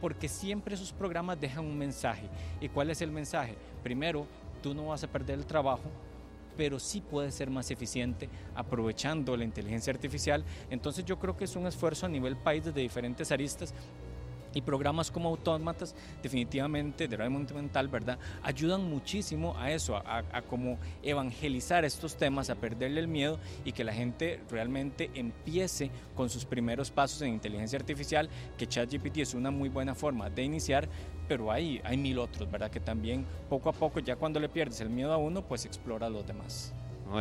porque siempre esos programas dejan un mensaje. ¿Y cuál es el mensaje? Primero, tú no vas a perder el trabajo, pero sí puede ser más eficiente aprovechando la inteligencia artificial. Entonces yo creo que es un esfuerzo a nivel país desde diferentes aristas Y programas como Autómatas, definitivamente, de Radio Monumental, ¿verdad? Ayudan muchísimo a eso, a, a, como evangelizar estos temas, a perderle el miedo y que la gente realmente empiece con sus primeros pasos en inteligencia artificial, que ChatGPT es una muy buena forma de iniciar, pero hay, hay mil otros, ¿verdad? Que también poco a poco, ya cuando le pierdes el miedo a uno, pues explora los demás.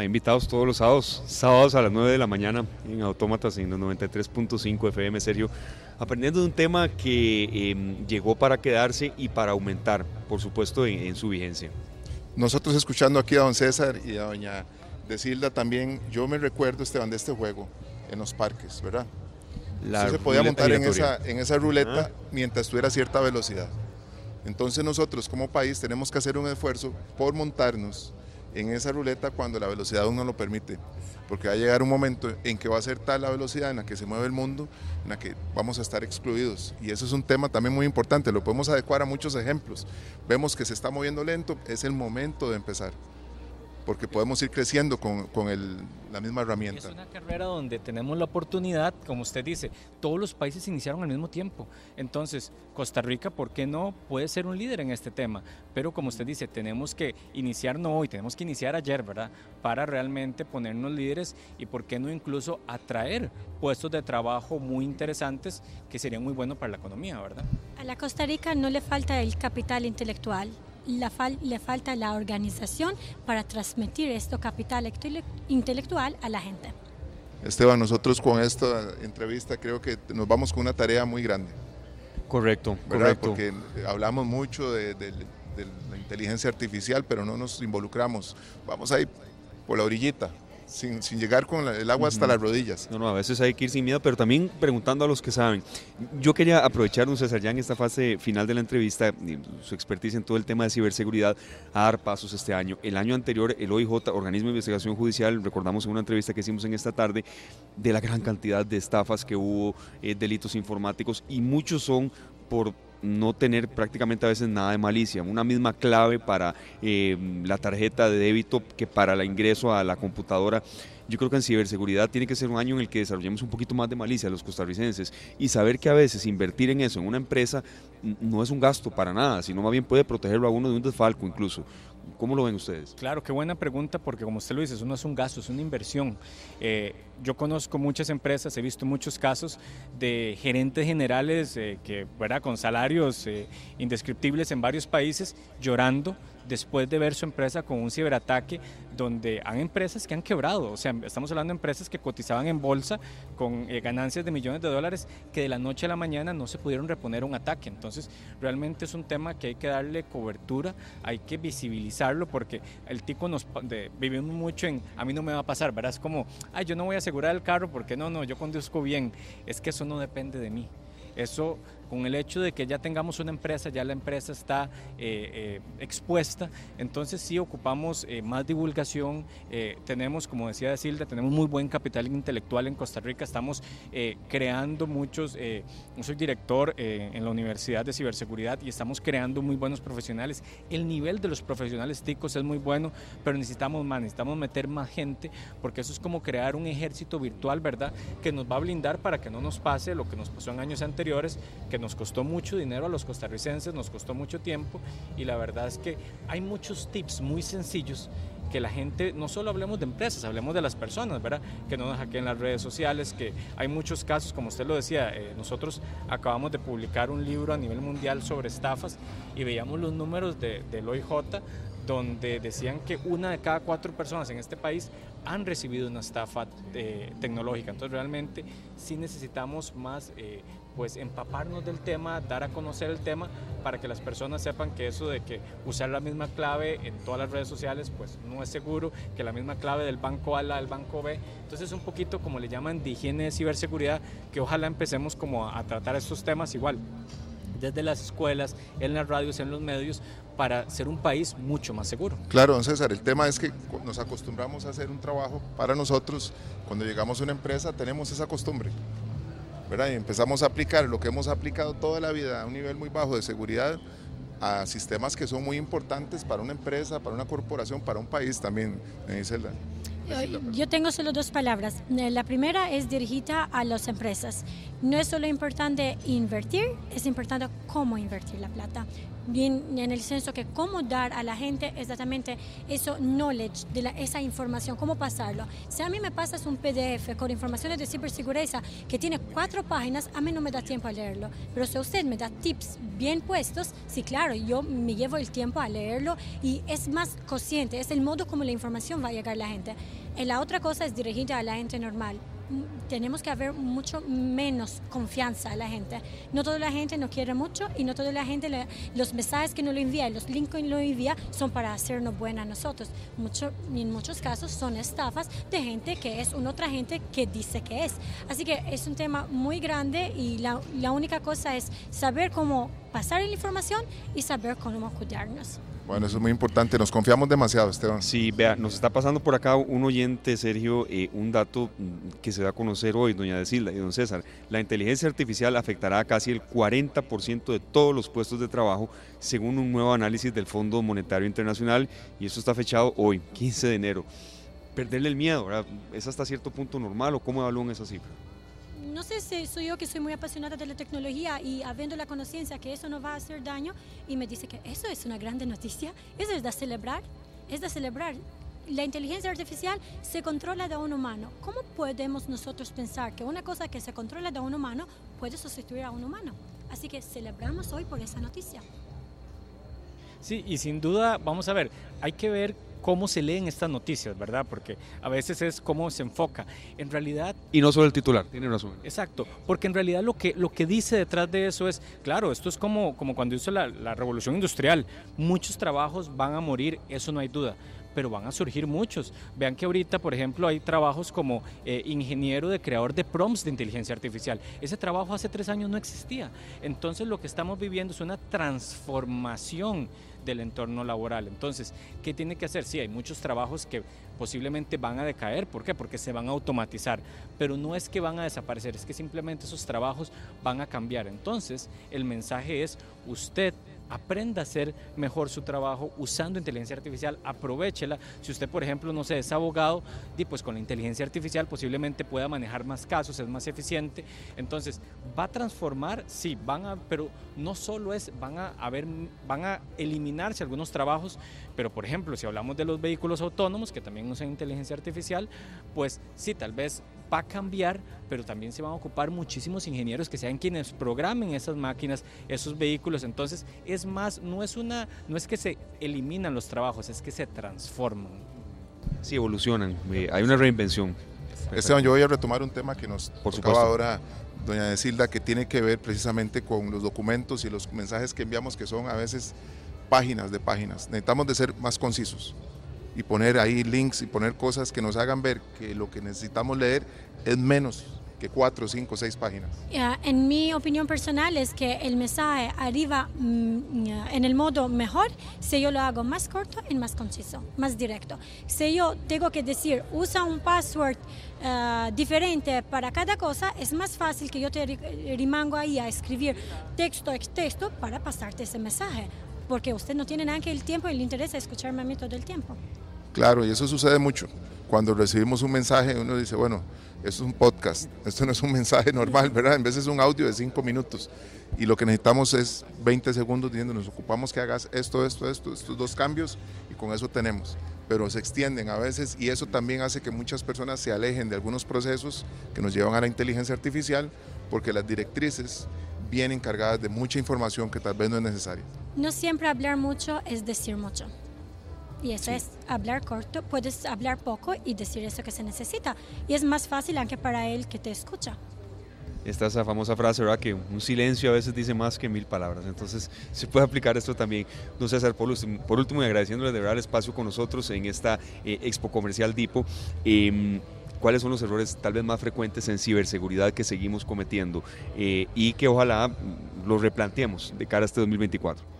Invitados todos los sábados, sábados a las 9 de la mañana en Autómatas en los 93.5 FM, Sergio, aprendiendo de un tema que eh, llegó para quedarse y para aumentar, por supuesto, en, en, su vigencia. Nosotros escuchando aquí a don César y a doña Desilda también, yo me recuerdo, Esteban, de este juego en los parques, ¿verdad? La se podía montar en esa, en esa ruleta ah. mientras tuviera cierta velocidad. Entonces nosotros como país tenemos que hacer un esfuerzo por montarnos en esa ruleta cuando la velocidad aún no lo permite, porque va a llegar un momento en que va a ser tal la velocidad en la que se mueve el mundo, en la que vamos a estar excluidos. Y eso es un tema también muy importante, lo podemos adecuar a muchos ejemplos. Vemos que se está moviendo lento, es el momento de empezar porque podemos ir creciendo con, con el, la misma herramienta. Es una carrera donde tenemos la oportunidad, como usted dice, todos los países iniciaron al mismo tiempo. Entonces, Costa Rica, ¿por qué no puede ser un líder en este tema? Pero como usted dice, tenemos que iniciar no hoy, tenemos que iniciar ayer, ¿verdad? Para realmente ponernos líderes y por qué no incluso atraer puestos de trabajo muy interesantes que serían muy buenos para la economía, ¿verdad? A la Costa Rica no le falta el capital intelectual la fal le falta la organización para transmitir esto capital intelectual a la gente. Esteban, nosotros con esta entrevista creo que nos vamos con una tarea muy grande. Correcto, ¿verdad? correcto. Porque hablamos mucho de, de, de la inteligencia artificial, pero no nos involucramos. Vamos ahí por la orillita, sin, sin, llegar con el agua hasta las rodillas. No, no, a veces hay que ir sin miedo, pero también preguntando a los que saben. Yo quería aprovechar, don César, ya en esta fase final de la entrevista, su expertise en todo el tema de ciberseguridad, a dar pasos este año. El año anterior, el OIJ, Organismo de Investigación Judicial, recordamos en una entrevista que hicimos en esta tarde, de la gran cantidad de estafas que hubo, eh, delitos informáticos, y muchos son por no tener prácticamente a veces nada de malicia. Una misma clave para eh, la tarjeta de débito que para el ingreso a la computadora. Yo creo que en ciberseguridad tiene que ser un año en el que desarrollemos un poquito más de malicia los costarricenses y saber que a veces invertir en eso, en una empresa, no es un gasto para nada, sino más bien puede protegerlo a uno de un desfalco incluso. ¿Cómo lo ven ustedes? Claro, qué buena pregunta porque como usted lo dice, eso no es un gasto, es una inversión. Eh, yo conozco muchas empresas, he visto muchos casos de gerentes generales eh, que, ¿verdad? con salarios eh, indescriptibles en varios países llorando después de ver su empresa con un ciberataque donde hay empresas que han quebrado, o sea, estamos hablando de empresas que cotizaban en bolsa con eh, ganancias de millones de dólares que de la noche a la mañana no se pudieron reponer un ataque. Entonces, realmente es un tema que hay que darle cobertura, hay que visibilizarlo porque el tico nos vivimos mucho en a mí no me va a pasar, ¿verdad? Es como, ay, yo no voy a asegurar el carro porque no, no, yo conduzco bien. Es que eso no depende de mí. Eso con el hecho de que ya tengamos una empresa, ya la empresa está eh, eh, expuesta, entonces sí ocupamos eh, más divulgación, tenemos, como decía Silda, tenemos muy buen capital intelectual en Costa Rica, estamos creando muchos, yo soy director en la Universidad de Ciberseguridad y estamos creando muy buenos profesionales, el nivel de los profesionales ticos es muy bueno, pero necesitamos más, necesitamos meter más gente, porque eso es como crear un ejército virtual, ¿verdad?, que nos va a blindar para que no nos pase lo que nos pasó en años anteriores, que nos costó mucho dinero a los costarricenses, nos costó mucho tiempo y la verdad es que hay muchos tips muy sencillos que la gente, no solo hablemos de empresas, hablemos de las personas, ¿verdad? Que no nos hackeen las redes sociales, que hay muchos casos, como usted lo decía, eh, nosotros acabamos de publicar un libro a nivel mundial sobre estafas y veíamos los números de, del OIJ donde decían que una de cada cuatro personas en este país han recibido una estafa eh, tecnológica. Entonces realmente sí necesitamos más eh, pues empaparnos del tema, dar a conocer el tema para que las personas sepan que eso de que usar la misma clave en todas las redes sociales pues no es seguro, que la misma clave del banco A la del banco B. Entonces es un poquito como le llaman de higiene de ciberseguridad que ojalá empecemos como a, a tratar estos temas igual desde las escuelas, en las radios, en los medios, para ser un país mucho más seguro. Claro, don César, el tema es que nos acostumbramos a hacer un trabajo para nosotros, cuando llegamos a una empresa tenemos esa costumbre, ¿verdad? Y empezamos a aplicar lo que hemos aplicado toda la vida a un nivel muy bajo de seguridad a sistemas que son muy importantes para una empresa, para una corporación, para un país también, Iselda. Yo tengo solo dos palabras. Eh, la primera es dirigida a las empresas. No es solo importante invertir, es importante cómo invertir la plata bien en el senso que cómo dar a la gente exactamente eso knowledge, de la, esa información, cómo pasarlo. Si a mí me pasas un PDF con informaciones de ciberseguridad que tiene cuatro páginas, a mí no me da tiempo a leerlo. Pero si usted me da tips bien puestos, sí, claro, yo me llevo el tiempo a leerlo y es más consciente, es el modo como la información va a llegar a la gente. Y la otra cosa es dirigida a la gente normal tenemos que haber mucho menos confianza a la gente. No toda la gente nos quiere mucho y no toda la gente, los mensajes que nos lo envía los links que nos envía son para hacernos buena a nosotros. Mucho, en muchos casos son estafas de gente que es una otra gente que dice que es. Así que es un tema muy grande y la, la única cosa es saber cómo pasar la información y saber cómo cuidarnos. Bueno, eso es muy importante. Nos confiamos demasiado, Esteban. Sí, vea, nos está pasando por acá un oyente, Sergio, eh, un dato mm, que se da a conocer hoy, doña Decilda y don César. La inteligencia artificial afectará a casi el 40% de todos los puestos de trabajo, según un nuevo análisis del Fondo Monetario Internacional, y eso está fechado hoy, 15 de enero. Perderle el miedo. ¿Es hasta cierto punto normal o cómo evalúan esa cifra? No sé si soy yo que soy muy apasionada de la tecnología y habiendo la conciencia que eso no va a hacer daño y me dice que eso es una grande noticia, eso es de celebrar, es de celebrar. La inteligencia artificial se controla de un humano. ¿Cómo podemos nosotros pensar que una cosa que se controla de un humano puede sustituir a un humano? Así que celebramos hoy por esa noticia. Sí, y sin duda, vamos a ver, hay que ver cómo se leen estas noticias, ¿verdad? Porque a veces es cómo se enfoca. En realidad... Y no solo el titular, tiene razón. Exacto, porque en realidad lo que, lo que dice detrás de eso es, claro, esto es como, como cuando hizo la, la revolución industrial, muchos trabajos van a morir, eso no hay duda pero van a surgir muchos. Vean que ahorita, por ejemplo, hay trabajos como eh, ingeniero de creador de prompts de inteligencia artificial. Ese trabajo hace tres años no existía. Entonces lo que estamos viviendo es una transformación del entorno laboral. Entonces, ¿qué tiene que hacer? Sí, hay muchos trabajos que posiblemente van a decaer. ¿Por qué? Porque se van a automatizar. Pero no es que van a desaparecer, es que simplemente esos trabajos van a cambiar. Entonces, el mensaje es, usted aprenda a hacer mejor su trabajo usando inteligencia artificial, aprovechela. Si usted, por ejemplo, no sé, es abogado, pues con la inteligencia artificial posiblemente pueda manejar más casos, es más eficiente. Entonces, va a transformar, sí, van a, pero no solo es, van a haber, van a eliminarse algunos trabajos, pero por ejemplo, si hablamos de los vehículos autónomos, que también usan inteligencia artificial, pues sí, tal vez va a cambiar, pero también se van a ocupar muchísimos ingenieros que sean quienes programen esas máquinas, esos vehículos. Entonces, es más, no es una, no es que se eliminan los trabajos, es que se transforman. Sí, evolucionan, eh, hay una reinvención. Esteban, yo voy a retomar un tema que nos Por tocaba ahora doña Desilda, que tiene que ver precisamente con los documentos y los mensajes que enviamos, que son a veces páginas de páginas. Necesitamos de ser más concisos y poner ahí links y poner cosas que nos hagan ver que lo que necesitamos leer es menos que cuatro, cinco, seis páginas. en mi opinión personal es que el mensaje arriba mm, en el modo mejor si yo lo hago más corto y más conciso, más directo. Si yo tengo que decir usa un password eh, diferente para cada cosa, es más fácil que yo te rimango ahí a escribir texto ex texto para pasarte ese mensaje, porque usted no tiene nada que el tiempo y le interesa escucharme a mí todo el tiempo. Claro, y eso sucede mucho. Cuando recibimos un mensaje, uno dice, bueno, esto es un podcast, esto no es un mensaje normal, ¿verdad? En vez es un audio de cinco minutos. Y lo que necesitamos es 20 segundos diciendo, nos ocupamos que hagas esto, esto, esto, estos dos cambios, y con eso tenemos. Pero se extienden a veces y eso también hace que muchas personas se alejen de algunos procesos que nos llevan a la inteligencia artificial, porque las directrices vienen cargadas de mucha información que tal vez no es necesaria. No siempre hablar mucho es decir mucho. Y eso es hablar corto, puedes hablar poco y decir eso que se necesita. Y es más fácil aunque para él que te escucha. Esta esa famosa frase, ¿verdad? Que un silencio a veces dice más que mil palabras. Entonces, se puede aplicar esto también. No César, por último, por último y agradeciéndole de verdad el espacio con nosotros en esta eh, Expo Comercial Dipo. Em, cuáles son los errores tal vez más frecuentes en ciberseguridad que seguimos cometiendo eh, y que ojalá los replanteemos de cara a este 2024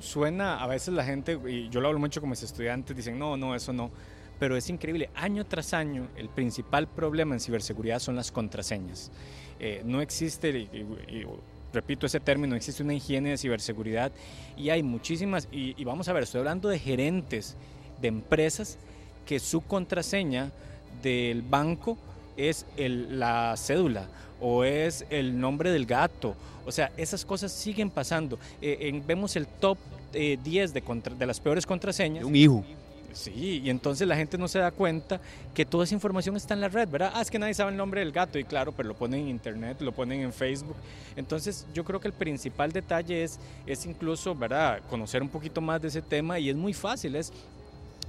suena, a veces la gente, y yo lo hablo mucho con mis estudiantes, dicen, no, no, eso no. Pero es increíble, año tras año el principal problema en ciberseguridad son las contraseñas. Eh, no existe, repito ese término, existe una higiene de ciberseguridad y hay muchísimas, y, y vamos a ver, estoy hablando de gerentes de empresas que su contraseña del banco es la cédula o es el nombre del gato. O sea, esas cosas siguen pasando. Eh, vemos el top 10 eh, de, de las peores contraseñas. Un hijo. Sí, y entonces la gente no se da cuenta que toda esa información está en la red, ¿verdad? Ah, es que nadie sabe el nombre del gato y claro, pero lo ponen en internet, lo ponen en Facebook. Entonces yo creo que el principal detalle es, es incluso, ¿verdad? Conocer un poquito más de ese tema y es muy fácil, es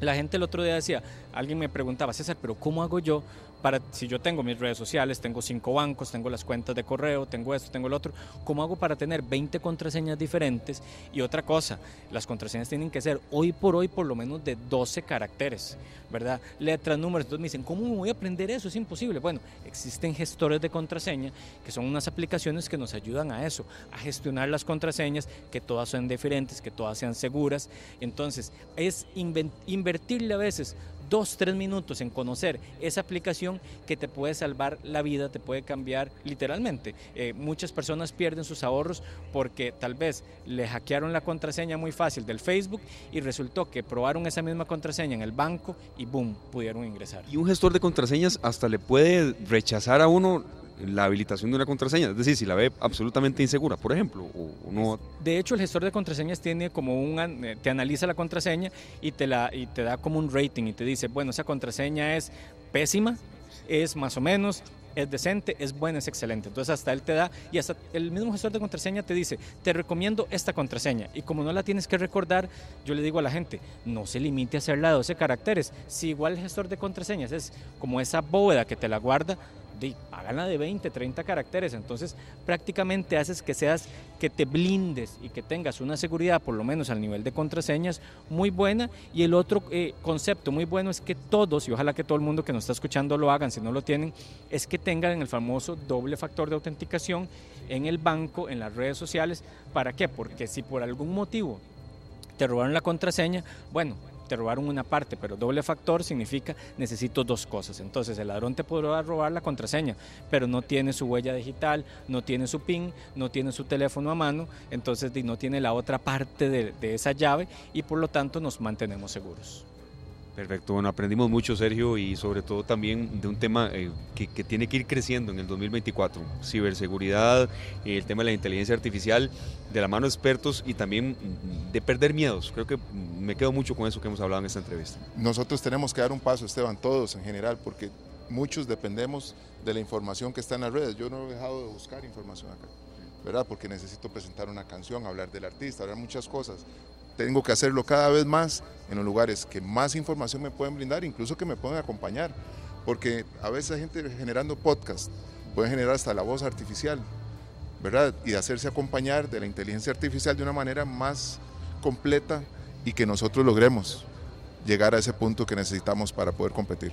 la gente el otro día decía, alguien me preguntaba, César, pero ¿cómo hago yo para, si yo tengo mis redes sociales, tengo cinco bancos, tengo las cuentas de correo, tengo esto, tengo el otro, ¿cómo hago para tener 20 contraseñas diferentes? Y otra cosa, las contraseñas tienen que ser hoy por hoy por lo menos de 12 caracteres, ¿verdad? Letras, números, entonces me dicen, ¿cómo voy a aprender eso? Es imposible. Bueno, existen gestores de contraseña que son unas aplicaciones que nos ayudan a eso, a gestionar las contraseñas, que todas sean diferentes, que todas sean seguras. Entonces, es invertirle a veces dos, tres minutos en conocer esa aplicación que te puede salvar la vida, te puede cambiar literalmente. Eh, muchas personas pierden sus ahorros porque tal vez le hackearon la contraseña muy fácil del Facebook y resultó que probaron esa misma contraseña en el banco y boom, pudieron ingresar. Y un gestor de contraseñas hasta le puede rechazar a uno la habilitación de una contraseña, es decir, si la ve absolutamente insegura, por ejemplo, o, no. De hecho, el gestor de contraseñas tiene como un, eh, te analiza la contraseña y te, la, y te da como un rating y te dice, bueno, esa contraseña es pésima, es más o menos, es decente, es buena, es excelente. Entonces hasta él te da y hasta el mismo gestor de contraseña te dice, te recomiendo esta contraseña. Y como no la tienes que recordar, yo le digo a la gente, no se limite a hacerla de 12 caracteres. Si igual el gestor de contraseñas es como esa bóveda que te la guarda, de, háganla de 20, 30 caracteres. Entonces prácticamente haces que seas, que te blindes y que tengas una seguridad, por lo menos al nivel de contraseñas, muy buena. Y el otro eh, concepto muy bueno es que todos, y ojalá que todo el mundo que nos está escuchando lo hagan, si no lo tienen, es que tengan el famoso doble factor de autenticación en el banco, en las redes sociales. ¿Para qué? Porque si por algún motivo te robaron la contraseña, bueno, te robaron una parte, pero doble factor significa necesito dos cosas. Entonces el ladrón te podrá robar la contraseña, pero no tiene su huella digital, no tiene su PIN, no tiene su teléfono a mano, entonces no tiene la otra parte de, de esa llave y por lo tanto nos mantenemos seguros. Perfecto, bueno, aprendimos mucho, Sergio, y sobre todo también de un tema eh, que, tiene que ir creciendo en el 2024, ciberseguridad, el tema de la inteligencia artificial, de la mano de expertos y también de perder miedos. Creo que me quedo mucho con eso que hemos hablado en esta entrevista. Nosotros tenemos que dar un paso, Esteban, todos en general, porque muchos dependemos de la información que está en las redes. Yo no he dejado de buscar información acá. ¿verdad? Porque necesito presentar una canción, hablar del artista, hablar muchas cosas tengo que hacerlo cada vez más en los lugares que más información me pueden brindar, incluso que me pueden acompañar, porque a veces hay gente generando podcast, puede generar hasta la voz artificial, ¿verdad? Y hacerse acompañar de la inteligencia artificial de una manera más completa y que nosotros logremos llegar a ese punto que necesitamos para poder competir.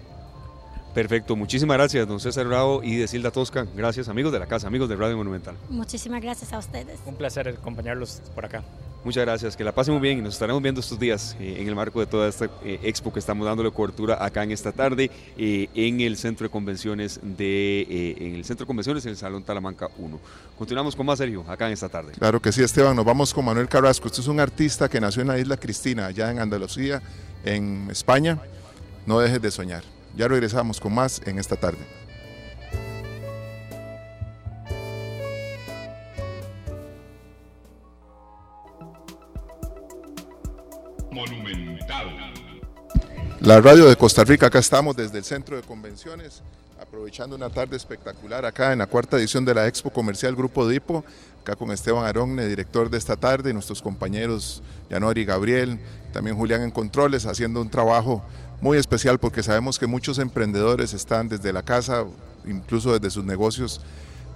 Perfecto, muchísimas gracias, don César Bravo y de Silda Tosca. Gracias, amigos de la casa, amigos de Radio Monumental. Muchísimas gracias a ustedes. Un placer acompañarlos por acá. Muchas gracias, que la pasen muy bien y nos estaremos viendo estos días eh, en el marco de toda esta eh, expo que estamos dándole cobertura acá en esta tarde eh, en el centro de convenciones de en el centro de convenciones en el Salón Talamanca 1. Continuamos con más Sergio acá en esta tarde. Claro que sí, Esteban, nos vamos con Manuel Carrasco. Este es un artista que nació en la isla Cristina, allá en Andalucía, en España. No dejes de soñar. Ya regresamos con más en esta tarde. La radio de Costa Rica, acá estamos desde el centro de convenciones, aprovechando una tarde espectacular acá en la cuarta edición de la Expo Comercial Grupo Dipo, acá con Esteban Aronne, director de esta tarde, y nuestros compañeros Yanori Gabriel, también Julián en Controles, haciendo un trabajo muy especial porque sabemos que muchos emprendedores están desde la casa, incluso desde sus negocios,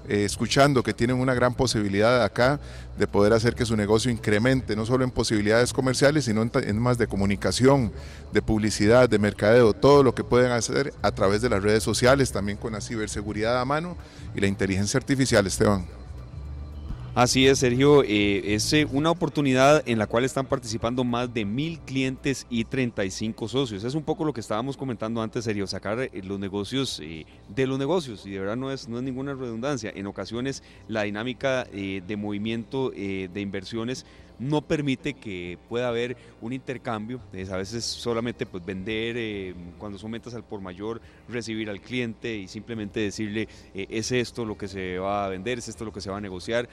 eh, escuchando que tienen una gran posibilidad acá de poder hacer que su negocio incremente, no solo en posibilidades comerciales, sino en, en más de comunicación, de publicidad, de mercadeo, todo lo que pueden hacer a través de las redes sociales, también con la ciberseguridad a mano y la inteligencia artificial, Esteban. Así es, Sergio. Eh, es eh, una oportunidad en la cual están participando más de mil clientes y 35 socios. Es un poco lo que estábamos comentando antes, Sergio, sacar eh, los negocios de los negocios. Y de verdad no es, no es ninguna redundancia. En ocasiones la dinámica de movimiento de inversiones no permite que pueda haber un intercambio, es a veces solamente pues vender cuando son metas al por mayor, recibir al cliente y simplemente decirle es esto lo que se va a vender, es esto lo que se va a negociar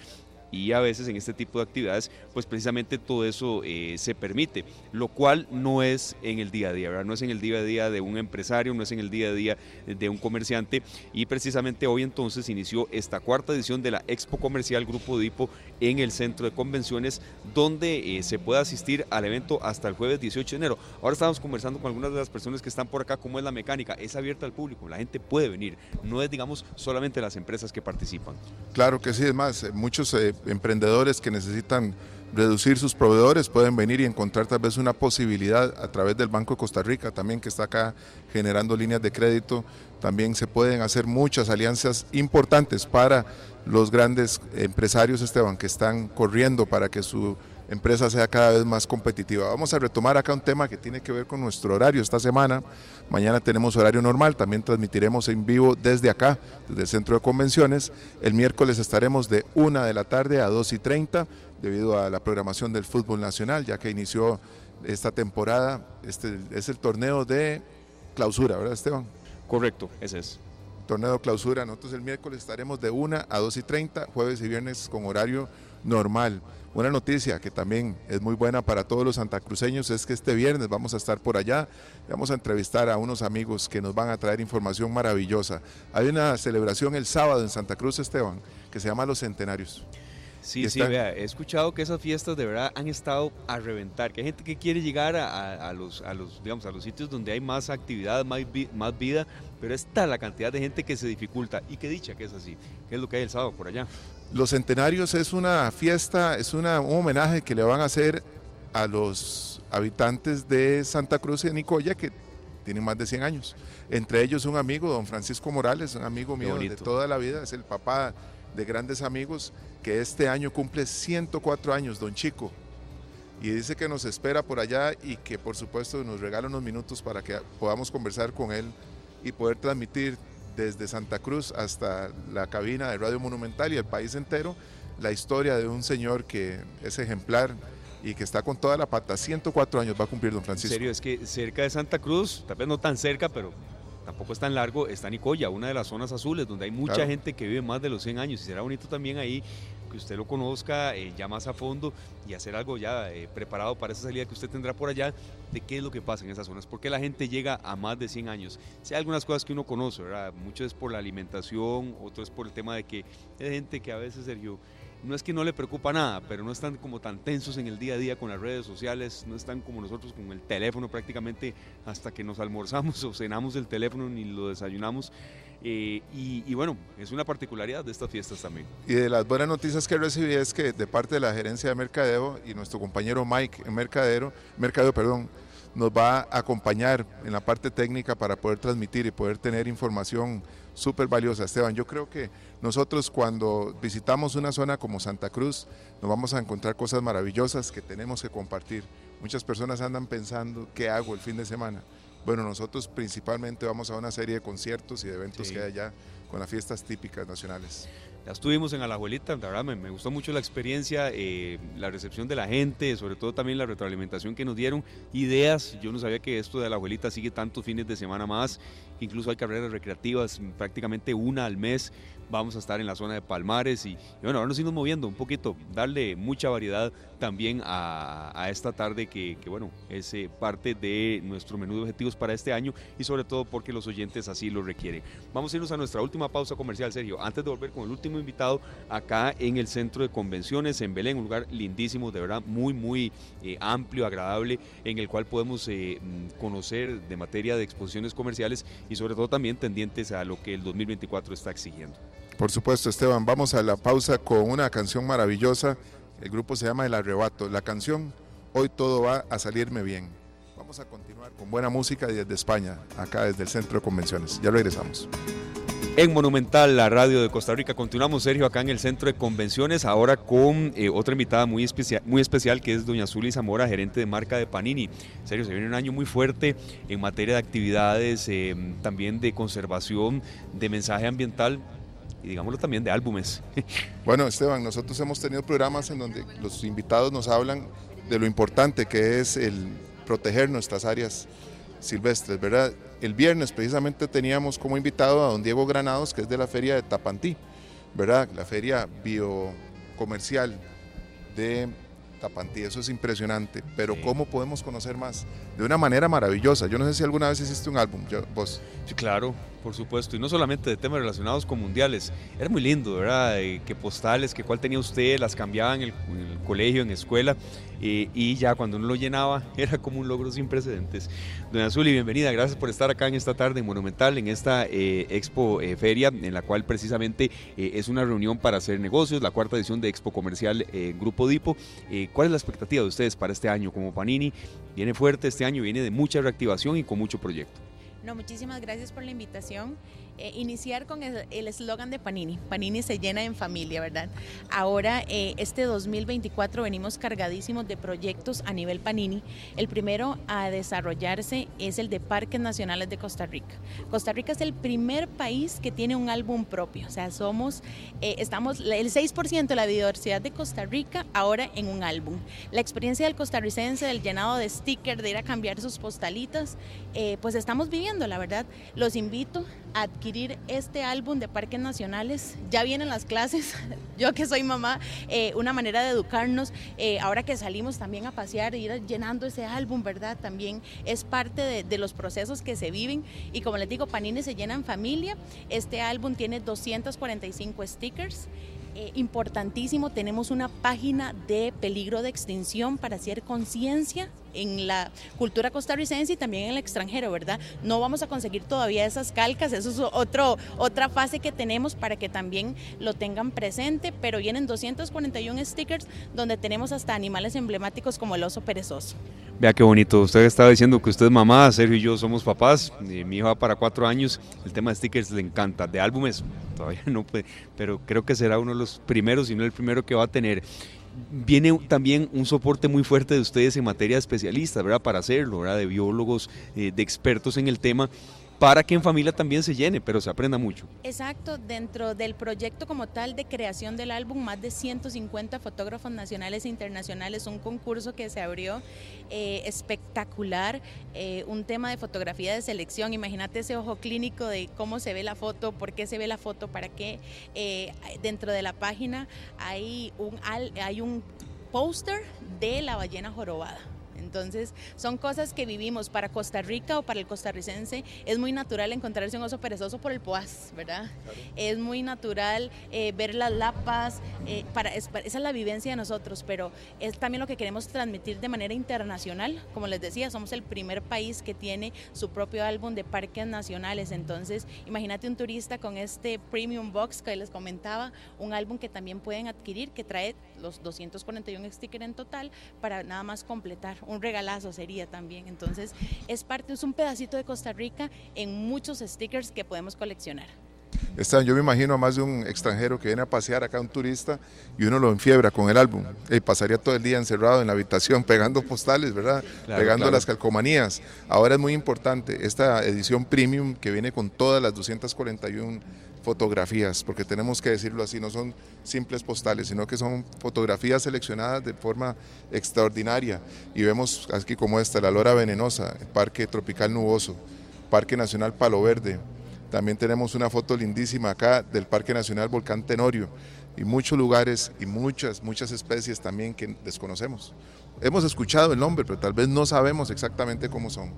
y a veces en este tipo de actividades, pues precisamente todo eso eh, se permite, lo cual no es en el día a día, ¿verdad? no es en el día a día de un empresario, no es en el día a día de un comerciante y precisamente hoy entonces inició esta cuarta edición de la Expo Comercial Grupo Dipo en el centro de convenciones donde eh, se puede asistir al evento hasta el jueves 18 de enero. Ahora estamos conversando con algunas de las personas que están por acá, cómo es la mecánica, es abierta al público, la gente puede venir, no es digamos solamente las empresas que participan. Claro que sí, es más, eh, muchos emprendedores que necesitan reducir sus proveedores pueden venir y encontrar tal vez una posibilidad a través del Banco de Costa Rica también que está acá generando líneas de crédito. También se pueden hacer muchas alianzas importantes para los grandes empresarios, Esteban, que están corriendo para que su empresa sea cada vez más competitiva. Vamos a retomar acá un tema que tiene que ver con nuestro horario esta semana. Mañana tenemos horario normal, también transmitiremos en vivo desde acá, desde el centro de convenciones. El miércoles estaremos de 1 de la tarde a 2 y 30 debido a la programación del fútbol nacional, ya que inició esta temporada. Este es el torneo de clausura, ¿verdad Esteban? Correcto, ese es torneo clausura. Nosotros el miércoles estaremos de 1 a 2 y 30, jueves y viernes con horario normal. Una noticia que también es muy buena para todos los santacruceños es que este viernes vamos a estar por allá, vamos a entrevistar a unos amigos que nos van a traer información maravillosa. Hay una celebración el sábado en Santa Cruz, Esteban, que se llama Los Centenarios. Sí, sí, vea, he escuchado que esas fiestas de verdad han estado a reventar, que hay gente que quiere llegar a, los, a los, digamos, a los sitios donde hay más actividad, más, más vida, pero está la cantidad de gente que se dificulta. Y qué dicha que es así. ¿Qué es lo que hay el sábado por allá? Los centenarios es una fiesta, es una, un homenaje que le van a hacer a los habitantes de Santa Cruz y Nicoya que tienen más de 100 años. Entre ellos un amigo, don Francisco Morales, un amigo mío de toda la vida, es el papá de grandes amigos, que este año cumple 104 años, don Chico. Y dice que nos espera por allá y que por supuesto nos regala unos minutos para que podamos conversar con él y poder transmitir desde Santa Cruz hasta la cabina de Radio Monumental y el país entero la historia de un señor que es ejemplar y que está con toda la pata. 104 años va a cumplir don Francisco. En serio, es que cerca de Santa Cruz, tal vez no tan cerca, pero tampoco es tan largo, está Nicoya, una de las zonas azules donde hay mucha gente que vive más de los 100 años y será bonito también ahí que usted lo conozca eh, ya más a fondo y hacer algo ya eh, preparado para esa salida que usted tendrá por allá de qué es lo que pasa en esas zonas, por qué la gente llega a más de 100 años. Si hay algunas cosas que uno conoce, ¿verdad? Mucho es por la alimentación, otro es por el tema de que hay gente que a veces, Sergio, no es que no le preocupa nada, pero no están como tan tensos en el día a día con las redes sociales, no están como nosotros con el teléfono prácticamente hasta que nos almorzamos o cenamos el teléfono ni lo desayunamos. Eh, y, bueno, es una particularidad de estas fiestas también. Y de las buenas noticias que recibí es que de parte de la gerencia de Mercadeo y nuestro compañero Mike Mercadero, Mercadeo, perdón, nos va a acompañar en la parte técnica para poder transmitir y poder tener información súper valiosa. Esteban, yo creo que nosotros cuando visitamos una zona como Santa Cruz, nos vamos a encontrar cosas maravillosas que tenemos que compartir. Muchas personas andan pensando, ¿qué hago el fin de semana? Bueno, nosotros principalmente vamos a una serie de conciertos y de eventos que hay allá con las fiestas típicas nacionales. Ya estuvimos en Alajuelita, la verdad me, gustó mucho la experiencia, eh, la recepción de la gente, sobre todo también la retroalimentación que nos dieron, ideas. Yo no sabía que esto de Alajuelita sigue tantos fines de semana más, incluso hay carreras recreativas, prácticamente una al mes vamos a estar en la zona de Palmares y, bueno, ahora nos seguimos moviendo un poquito, darle mucha variedad también a, esta tarde que, bueno, es eh, parte de nuestro menú de objetivos para este año y sobre todo porque los oyentes así lo requieren. Vamos a irnos a nuestra última pausa comercial, Sergio, antes de volver con el último invitado acá en el centro de convenciones en Belén, un lugar lindísimo, de verdad muy, muy eh, amplio, agradable, en el cual podemos eh, mm, conocer de materia de exposiciones comerciales y sobre todo también tendientes a lo que el 2024 está exigiendo. Por supuesto, Esteban. Vamos a la pausa con una canción maravillosa. El grupo se llama El Arrebato. La canción Hoy todo va a salirme bien. Vamos a continuar con buena música desde España, acá desde el Centro de Convenciones. Ya regresamos. En Monumental, la radio de Costa Rica. Continuamos, Sergio, acá en el Centro de Convenciones, ahora con eh, otra invitada muy especial, muy especial, que es doña Zuli Zamora, gerente de marca de Panini. Sergio, se viene un año muy fuerte en materia de actividades, eh, también de conservación, de mensaje ambiental y digámoslo también de álbumes. Bueno, Esteban, nosotros hemos tenido programas en donde los invitados nos hablan de lo importante que es el proteger nuestras áreas silvestres, ¿verdad? El viernes precisamente teníamos como invitado a don Diego Granados, que es de la feria de Tapantí, ¿verdad? La feria biocomercial de Tapantí, eso es impresionante, pero ¿cómo podemos conocer más? De una manera maravillosa. Yo no sé si alguna vez hiciste un álbum, vos. Sí, claro, por supuesto, y no solamente de temas relacionados con mundiales, era muy lindo, ¿verdad? que postales, que cuál tenía usted, las cambiaba en el, colegio, en escuela, y ya cuando uno lo llenaba era como un logro sin precedentes. Doña Zuli, bienvenida, gracias por estar acá en esta tarde Monumental, en esta eh, Expo eh, Feria, en la cual precisamente eh, es una reunión para hacer negocios, la cuarta edición de Expo Comercial Grupo Dipo. ¿Cuál es la expectativa de ustedes para este año como Panini? Viene fuerte este año, viene de mucha reactivación y con mucho proyecto. No, muchísimas gracias por la invitación. Eh, iniciar con el eslogan de Panini. Panini se llena en familia, ¿verdad? Ahora, eh, este 2024 venimos cargadísimos de proyectos a nivel Panini. El primero a desarrollarse es el de Parques Nacionales de Costa Rica. Costa Rica es el primer país que tiene un álbum propio. O sea, somos, eh, estamos, el 6% de la diversidad de Costa Rica ahora en un álbum. La experiencia del costarricense, del llenado de sticker, de ir a cambiar sus postalitas, pues estamos viviendo, la verdad. Los invito adquirir este álbum de parques nacionales. Ya vienen las clases, yo que soy mamá, eh, una manera de educarnos, eh, ahora que salimos también a pasear, ir llenando ese álbum, ¿verdad? También es parte de, los procesos que se viven y como les digo, Panini se llena en familia. Este álbum tiene 245 stickers. Eh, importantísimo, tenemos una página de peligro de extinción para hacer conciencia en la cultura costarricense y también en el extranjero, ¿verdad? No vamos a conseguir todavía esas calcas, eso es otro, otra fase que tenemos para que también lo tengan presente, pero vienen 241 stickers donde tenemos hasta animales emblemáticos como el oso perezoso. Vea qué bonito, usted estaba diciendo que usted es mamá, Sergio y yo somos papás, mi hijo va para cuatro años, el tema de stickers le encanta, de álbumes todavía no puede, pero creo que será uno de los primeros, si no el primero que va a tener. Viene también un soporte muy fuerte de ustedes en materia de especialistas, ¿verdad? Para hacerlo, ¿verdad? De biólogos, eh, de expertos en el tema para que en familia también se llene, pero se aprenda mucho. Exacto, dentro del proyecto como tal de creación del álbum, más de 150 fotógrafos nacionales e internacionales, un concurso que se abrió eh, espectacular, eh, un tema de fotografía de selección, imagínate ese ojo clínico de cómo se ve la foto, por qué se ve la foto, para qué eh, dentro de la página hay un, hay un póster de la ballena jorobada. Entonces, son cosas que vivimos para Costa Rica o para el costarricense. Es muy natural encontrarse un oso perezoso por el Poás, ¿verdad? Es muy natural eh, ver las lapas, eh, para, esa es la vivencia de nosotros, pero es también lo que queremos transmitir de manera internacional. Como les decía, somos el primer país que tiene su propio álbum de parques nacionales. Entonces, imagínate un turista con este Premium Box que les comentaba, un álbum que también pueden adquirir, que trae los 241 stickers en total para nada más completar un regalazo sería también. Entonces, es parte, es un pedacito de Costa Rica en muchos stickers que podemos coleccionar. yo me imagino a más de un extranjero que viene a pasear acá, un turista, y uno lo enfiebra con el álbum. Y pasaría todo el día encerrado en la habitación pegando postales, ¿verdad? pegando las calcomanías. Ahora es muy importante esta edición premium que viene con todas las 241 fotografías, porque tenemos que decirlo así, no son simples postales, sino que son fotografías seleccionadas de forma extraordinaria. Y vemos aquí como esta, la Lora Venenosa, el Parque Tropical Nuboso, Parque Nacional Palo Verde. También tenemos una foto lindísima acá del Parque Nacional Volcán Tenorio y muchos lugares y muchas, muchas especies también que desconocemos. Hemos escuchado el nombre, pero tal vez no sabemos exactamente cómo son.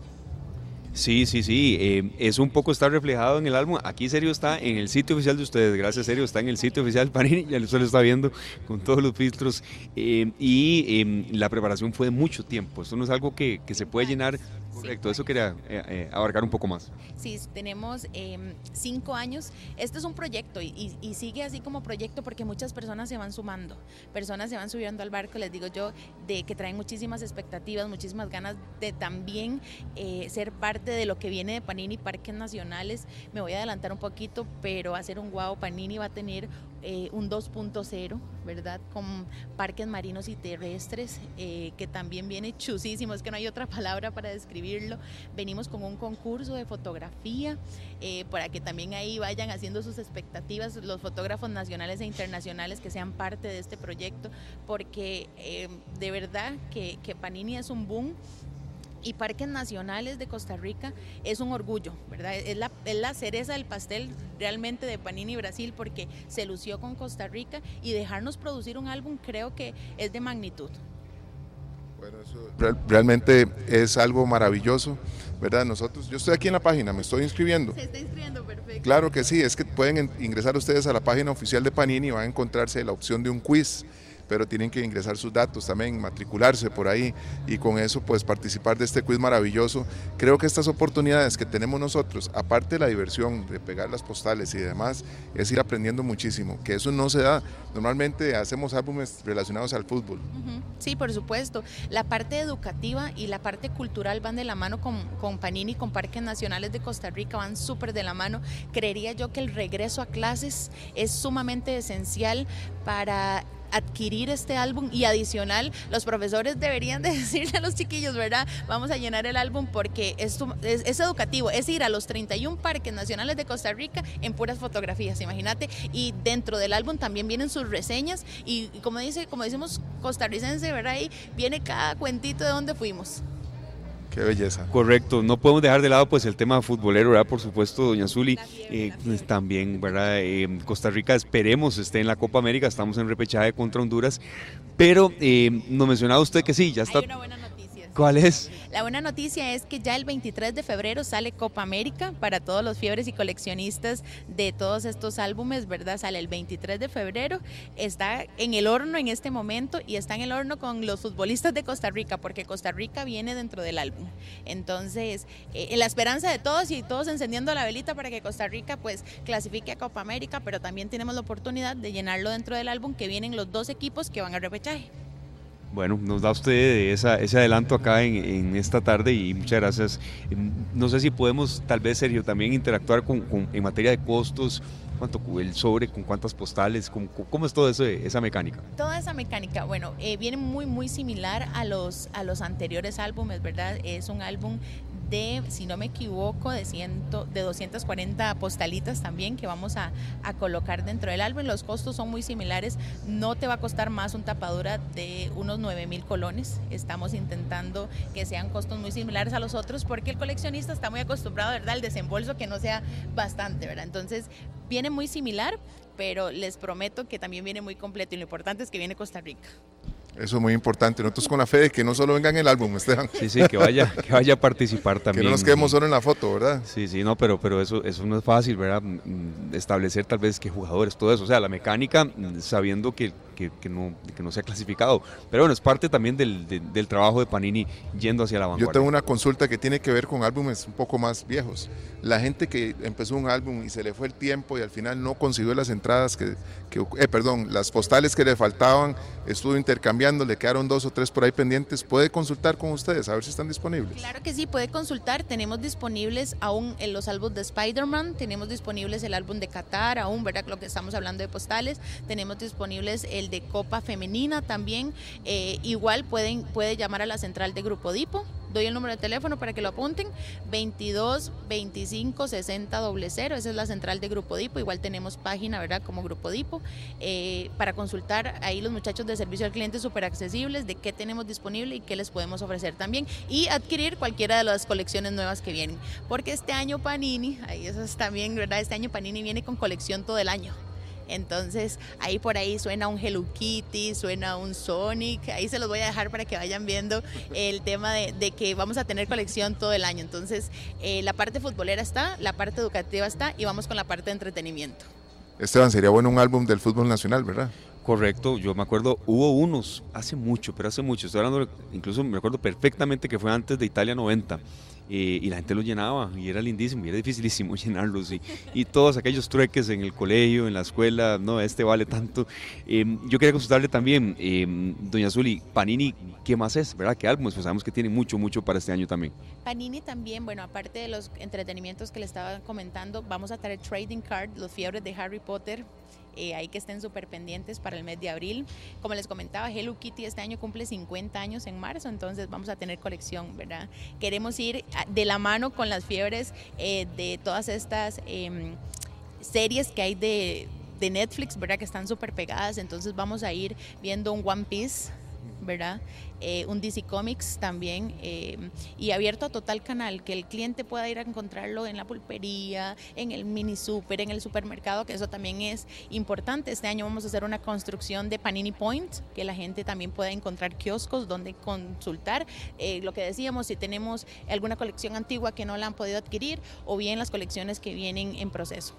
Sí, sí, sí. Eh, es un poco está reflejado en el álbum. Aquí Serio está en el sitio oficial de ustedes. Gracias, Serio. Está en el sitio oficial Panini. Ya se lo está viendo con todos los filtros. Eh, y em, la preparación fue de mucho tiempo. Esto no es algo que, que se puede llenar Correcto, eso quería eh, eh, abarcar un poco más. Sí, tenemos em, cinco años. Este es un proyecto y, sigue así como proyecto porque muchas personas se van sumando, personas se van subiendo al barco, les digo yo, de que traen muchísimas expectativas, muchísimas ganas de también eh, ser parte de lo que viene de Panini Parques Nacionales. Me voy a adelantar un poquito, pero hacer un guau Panini va a tener un 2.0, ¿verdad? Con parques marinos y terrestres, que también viene chusísimo, es que no hay otra palabra para describir escribirlo. Venimos con un concurso de fotografía eh, para que también ahí vayan haciendo sus expectativas los fotógrafos nacionales e internacionales que sean parte de este proyecto, porque eh, de verdad que Panini es un boom y parques nacionales de Costa Rica es un orgullo, ¿verdad? Es la, es la, cereza del pastel realmente de Panini Brasil porque se lució con Costa Rica y dejarnos producir un álbum creo que es de magnitud. Bueno, eso realmente es algo maravilloso, ¿verdad? Nosotros, yo estoy aquí en la página, me estoy inscribiendo. Se está inscribiendo, perfecto. Claro que sí, es que pueden ingresar ustedes a la página oficial de Panini y van a encontrarse la opción de un quiz pero tienen que ingresar sus datos también, matricularse por ahí y con eso pues participar de este quiz maravilloso. Creo que estas oportunidades que tenemos nosotros, aparte de la diversión de pegar las postales y demás, es ir aprendiendo muchísimo, que eso no se da. Normalmente hacemos álbumes relacionados al fútbol. Sí, por supuesto. La parte educativa y la parte cultural van de la mano con, con Panini, con Parques Nacionales de Costa Rica, van súper de la mano. Creería yo que el regreso a clases es sumamente esencial para adquirir este álbum y adicional, los profesores deberían de decirle a los chiquillos, ¿verdad? Vamos a llenar el álbum porque esto es, educativo, es ir a los 31 parques nacionales de Costa Rica en puras fotografías, imagínate, y dentro del álbum también vienen sus reseñas y, y como dice, como decimos costarricense, ¿verdad? Ahí viene cada cuentito de dónde fuimos. Qué belleza. Correcto, no podemos dejar de lado pues el tema futbolero, ¿verdad? Por supuesto, doña Zuli, eh, pues, también, ¿verdad? Eh, Costa Rica esperemos esté en la Copa América, estamos en repechaje contra Honduras, pero eh, nos mencionaba usted que sí, ya está... Hay una buena noticia. ¿Cuál es? La buena noticia es que ya el 23 de febrero sale Copa América para todos los fiebres y coleccionistas de todos estos álbumes, ¿verdad? Sale el 23 de febrero, está en el horno en este momento y está en el horno con los futbolistas de Costa Rica, porque Costa Rica viene dentro del álbum. Entonces, eh, en la esperanza de todos y todos encendiendo la velita para que Costa Rica pues clasifique a Copa América, pero también tenemos la oportunidad de llenarlo dentro del álbum que vienen los dos equipos que van a repechaje. Bueno, nos da usted esa, ese adelanto acá en, esta tarde y muchas gracias. No sé si podemos, tal vez, Sergio, también interactuar con, con, en materia de costos, cuánto el sobre, con cuántas postales, cómo, cómo es eso, esa mecánica. Toda esa mecánica, bueno, eh, viene muy, muy similar a los, a los anteriores álbumes, ¿verdad? Es un álbum de, si no me equivoco, de, ciento, de 240 postalitas también que vamos a, a, colocar dentro del álbum. Los costos son muy similares. No te va a costar más un tapadura de unos 9 mil colones. Estamos intentando que sean costos muy similares a los otros porque el coleccionista está muy acostumbrado, ¿verdad?, al desembolso que no sea bastante, ¿verdad? Entonces, viene muy similar, pero les prometo que también viene muy completo y lo importante es que viene Costa Rica. Eso es muy importante. Nosotros con la fe de que no solo venga en el álbum, Esteban. Sí, sí, que vaya, que vaya a participar también. Que no nos quedemos solo en la foto, ¿verdad? Sí, sí, no, pero, pero eso, eso no es fácil, ¿verdad? Establecer tal vez qué jugadores, todo eso. O sea, la mecánica, sabiendo que, que, que no, que no se ha clasificado. Pero bueno, es parte también del, del, del, trabajo de Panini yendo hacia la vanguardia. Yo tengo una consulta que tiene que ver con álbumes un poco más viejos. La gente que empezó un álbum y se le fue el tiempo y al final no consiguió las entradas que, que eh, perdón, las postales que le faltaban, estuvo intercambiando, le quedaron dos o tres por ahí pendientes, puede consultar con ustedes a ver si están disponibles. Claro que sí, puede consultar. Tenemos disponibles aún en los álbumes de Spider-Man, tenemos disponibles el álbum de Qatar, aún, ¿verdad? Lo que estamos hablando de postales. Tenemos disponibles el de Copa Femenina también. Eh, igual pueden, puede llamar a la central de Grupo Dipo. Doy el número de teléfono para que lo apunten, 22 25 60 00, esa es la central de Grupo Dipo, igual tenemos página, ¿verdad? Como Grupo Dipo, eh, para consultar ahí los muchachos de servicio al cliente súper accesibles de qué tenemos disponible y qué les podemos ofrecer también y adquirir cualquiera de las colecciones nuevas que vienen, porque este año Panini, ahí eso es también, ¿verdad? Este año Panini viene con colección todo el año. Entonces ahí por ahí suena un Hello Kitty, suena un Sonic, ahí se los voy a dejar para que vayan viendo el tema de, de que vamos a tener colección todo el año. Entonces eh, la parte futbolera está, la parte educativa está y vamos con la parte de entretenimiento. Esteban, sería bueno un álbum del fútbol nacional, ¿verdad? Correcto, yo me acuerdo, hubo unos hace mucho, pero hace mucho, estoy hablando, incluso me acuerdo perfectamente que fue antes de Italia 90. Eh, y la gente los llenaba y era lindísimo y era dificilísimo llenarlos y, y, todos aquellos trueques en el colegio, en la escuela, no, este vale tanto. Eh, yo quería consultarle también, eh, doña Zuli, Panini, ¿qué más es? ¿Verdad? ¿Qué álbumes? Pues sabemos que tiene mucho, mucho para este año también. Panini también, bueno, aparte de los entretenimientos que le estaba comentando, vamos a traer Trading Card, los fiebres de Harry Potter, Eh, ahí que estén súper pendientes para el mes de abril. Como les comentaba, Hello Kitty este año cumple 50 años en marzo, entonces vamos a tener colección, ¿verdad? Queremos ir de la mano con las fiebres eh, de todas estas em, series que hay de, de Netflix, ¿verdad? Que están súper pegadas, entonces vamos a ir viendo un One Piece ¿verdad? Eh, un DC Comics también eh, y abierto a total canal, que el cliente pueda ir a encontrarlo en la pulpería, en el mini super, en el supermercado, que eso también es importante. Este año vamos a hacer una construcción de Panini Point, que la gente también pueda encontrar kioscos donde consultar. Eh, lo que decíamos, si tenemos alguna colección antigua que no la han podido adquirir o bien las colecciones que vienen en proceso.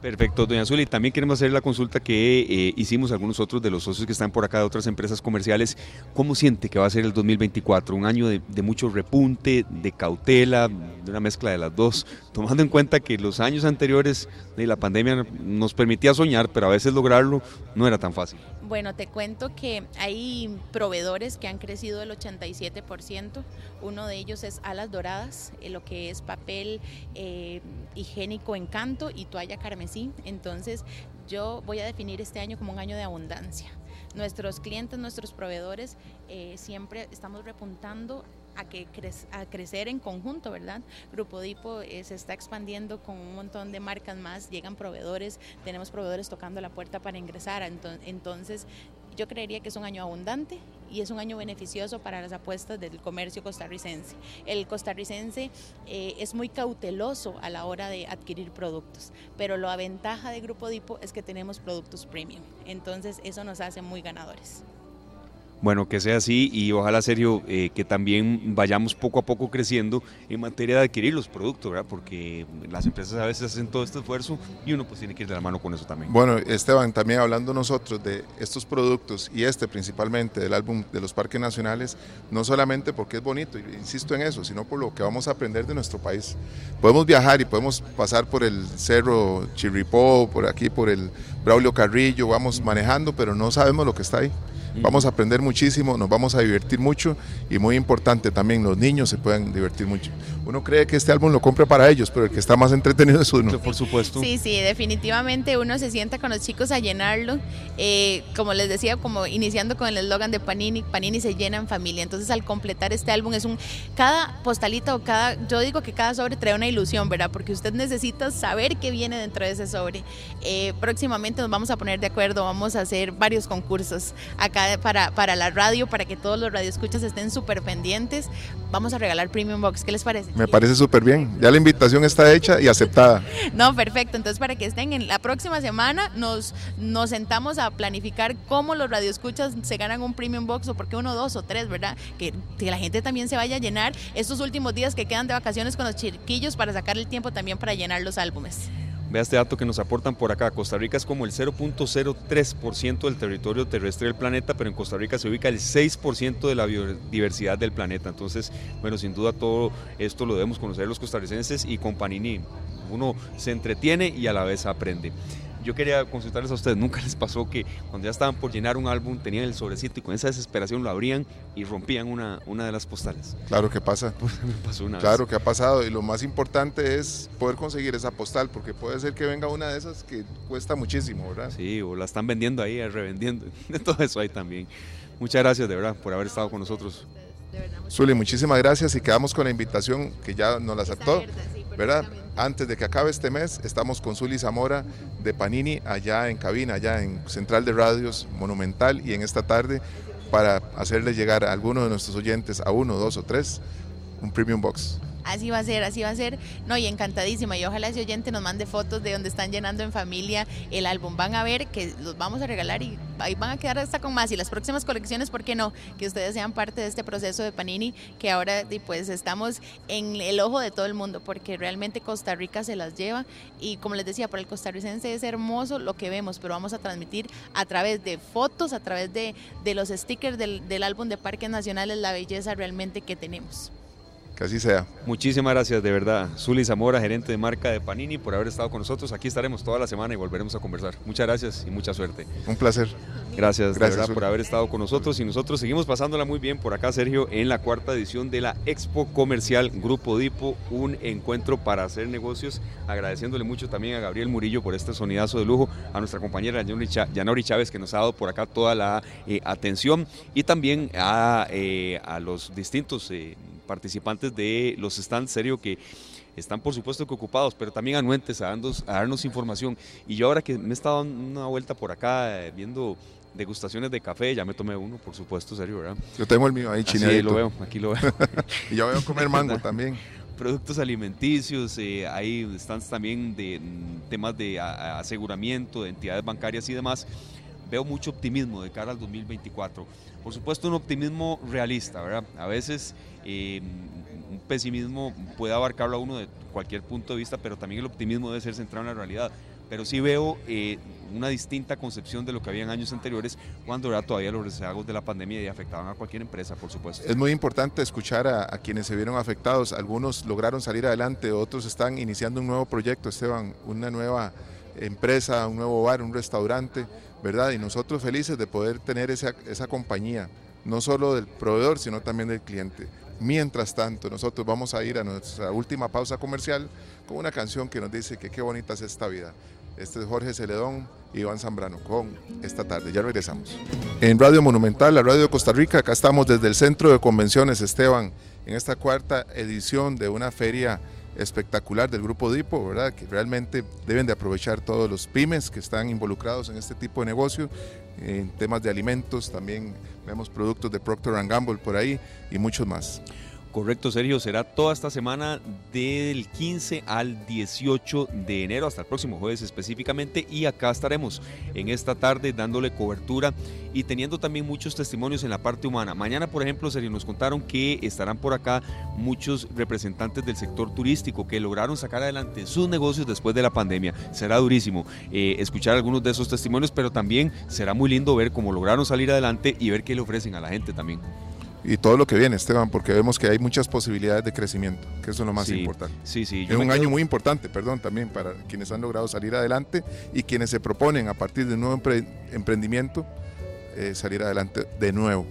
Perfecto, doña Zuli. También queremos hacer la consulta que eh, hicimos algunos otros de los socios que están por acá de otras empresas comerciales. ¿Cómo siente que va a ser el 2024? Un año de, mucho repunte, de cautela, de una mezcla de las dos, tomando en cuenta que los años anteriores de la pandemia nos permitía soñar, pero a veces lograrlo no era tan fácil. Bueno, te cuento que hay proveedores que han crecido el 87%. Uno de ellos es Alas Doradas, eh, lo que es papel eh, higiénico Encanto y toalla carmesí. Entonces, yo voy a definir este año como un año de abundancia. Nuestros clientes, nuestros proveedores, eh, siempre estamos repuntando a, que a crecer en conjunto, ¿verdad? Grupo Dipo eh, se está expandiendo con un montón de marcas más, llegan proveedores, tenemos proveedores tocando la puerta para ingresar, entonces yo creería que es un año abundante y es un año beneficioso para las apuestas del comercio costarricense. El costarricense eh, es muy cauteloso a la hora de adquirir productos, pero la ventaja de Grupo Dipo es que tenemos productos premium, entonces eso nos hace muy ganadores. Bueno, que sea así y ojalá, Sergio, eh, que también vayamos poco a poco creciendo en materia de adquirir los productos, ¿verdad? Porque las empresas a veces hacen todo este esfuerzo y uno pues tiene que ir de la mano con eso también. Bueno, Esteban, también hablando nosotros de estos productos y este principalmente del álbum de los parques nacionales, no solamente porque es bonito, insisto en eso, sino por lo que vamos a aprender de nuestro país. Podemos viajar y podemos pasar por el cerro Chirripó, por aquí, por el Braulio Carrillo, vamos manejando, pero no sabemos lo que está ahí. Vamos a aprender muchísimo, nos vamos a divertir mucho y muy importante también, los niños se pueden divertir mucho. Uno cree que este álbum lo compra para ellos, pero el que está más entretenido es uno. Por supuesto. Sí, sí, definitivamente uno se sienta con los chicos a llenarlo. Eh, como les decía, como iniciando con el eslogan de Panini, Panini se llena en familia. Entonces al completar este álbum es un, cada postalita o cada, yo digo que cada sobre trae una ilusión, ¿verdad? Porque usted necesita saber qué viene dentro de ese sobre. Eh, próximamente nos vamos a poner de acuerdo, vamos a hacer varios concursos acá para, para la radio, para que todos los radioescuchas estén súper pendientes. Vamos a regalar Premium Box. ¿Qué les parece? Me parece súper bien. Ya la invitación está hecha y aceptada. no, perfecto. Entonces, para que estén en la próxima semana, nos, nos sentamos a planificar cómo los radioescuchas se ganan un Premium Box o por qué uno, dos o tres, ¿verdad? Que, que la gente también se vaya a llenar estos últimos días que quedan de vacaciones con los chiquillos para sacar el tiempo también para llenar los álbumes. Vea este dato que nos aportan por acá. Costa Rica es como el 0.03% del territorio terrestre del planeta, pero en Costa Rica se ubica el 6% de la biodiversidad del planeta. Entonces, bueno, sin duda todo esto lo debemos conocer los costarricenses y con Panini uno se entretiene y a la vez aprende yo quería consultarles a ustedes, ¿nunca les pasó que cuando ya estaban por llenar un álbum tenían el sobrecito y con esa desesperación lo abrían y rompían una, una de las postales? Claro que pasa. Pues, me pasó una claro que ha pasado y lo más importante es poder conseguir esa postal porque puede ser que venga una de esas que cuesta muchísimo, ¿verdad? Sí, o la están vendiendo ahí, revendiendo, de todo eso ahí también. Muchas gracias de verdad por haber estado con nosotros. Zuli, muchísimas gracias y quedamos con la invitación que ya nos la aceptó, ¿verdad? Antes de que acabe este mes, estamos con Zuli Zamora de Panini allá en cabina, allá en Central de Radios Monumental y en esta tarde para hacerle llegar a algunos de nuestros oyentes, a uno, dos o tres, un Premium Box. Así va a ser, así va a ser. No, y encantadísima. Y ojalá ese oyente nos mande fotos de donde están llenando en familia el álbum. Van a ver que los vamos a regalar y ahí van a quedar hasta con más. Y las próximas colecciones, ¿por qué no? Que ustedes sean parte de este proceso de Panini, que ahora pues estamos en el ojo de todo el mundo, porque realmente Costa Rica se las lleva. Y como les decía, para el costarricense es hermoso lo que vemos, pero vamos a transmitir a través de fotos, a través de, los stickers del, del álbum de Parques Nacionales, la belleza realmente que tenemos. Que así sea. Muchísimas gracias, de verdad. Zuli Zamora, gerente de marca de Panini, por haber estado con nosotros. Aquí estaremos toda la semana y volveremos a conversar. Muchas gracias y mucha suerte. Un placer. Gracias, de Gracias, verdad, Zuli. por haber estado con nosotros y nosotros seguimos pasándola muy bien por acá, Sergio, en la cuarta edición de la Expo Comercial Grupo Dipo, un encuentro para hacer negocios, agradeciéndole mucho también a Gabriel Murillo por este sonidazo de lujo, a nuestra compañera Yanori Chávez que nos ha dado por acá toda la eh, atención y también a, eh, a los distintos eh, participantes de los stands, Sergio, que están por supuesto que ocupados, pero también anuentes a darnos, a darnos información. Y yo ahora que me he estado dando una vuelta por acá eh, viendo degustaciones de café, ya me tomé uno, por supuesto, serio, ¿verdad? Yo tengo el mío ahí chineadito. lo veo, aquí lo veo. y ya voy a comer mango también. Productos alimenticios, eh, hay stands también de mm, temas de a- aseguramiento, de entidades bancarias y demás. Veo mucho optimismo de cara al 2024. Por supuesto, un optimismo realista, ¿verdad? A veces eh, un pesimismo puede abarcarlo a uno de cualquier punto de vista, pero también el optimismo debe ser centrado en la realidad. Pero sí veo eh, una distinta concepción de lo que había en años anteriores, cuando era todavía los rezagos de la pandemia y afectaban a cualquier empresa, por supuesto. Es muy importante escuchar a, quienes se vieron afectados. Algunos lograron salir adelante, otros están iniciando un nuevo proyecto, Esteban, una nueva empresa, un nuevo bar, un restaurante, ¿verdad? Y nosotros felices de poder tener esa compañía, no solo del proveedor, sino también del cliente. Mientras tanto, nosotros vamos a ir a nuestra última pausa comercial con una canción que nos dice que qué bonita es esta vida. Este es Jorge Celedón y Iván Zambrano con esta tarde. Ya regresamos. En Radio Monumental, la radio de Costa Rica, acá estamos desde el Centro de Convenciones, Esteban, en esta cuarta edición de una feria espectacular del Grupo Dipo, ¿verdad? Que realmente deben de aprovechar todos los pymes que están involucrados en este tipo de negocio, en temas de alimentos, también vemos productos de Procter Gamble por ahí y muchos más. Correcto, Sergio. Será toda esta semana del 15 al 18 de enero, hasta el próximo jueves específicamente. Y acá estaremos en esta tarde dándole cobertura y teniendo también muchos testimonios en la parte humana. Mañana, por ejemplo, Sergio, nos contaron que estarán por acá muchos representantes del sector turístico que lograron sacar adelante sus negocios después de la pandemia. Será durísimo eh, escuchar algunos de esos testimonios, pero también será muy lindo ver cómo lograron salir adelante y ver qué le ofrecen a la gente también. Y todo lo que viene, Esteban, porque vemos que hay muchas posibilidades de crecimiento, que eso es lo más Sí, importante. Sí, sí. Es un quedo- año muy importante, perdón, también para quienes han logrado salir adelante y quienes se proponen a partir de un nuevo empre- emprendimiento eh, salir adelante de nuevo.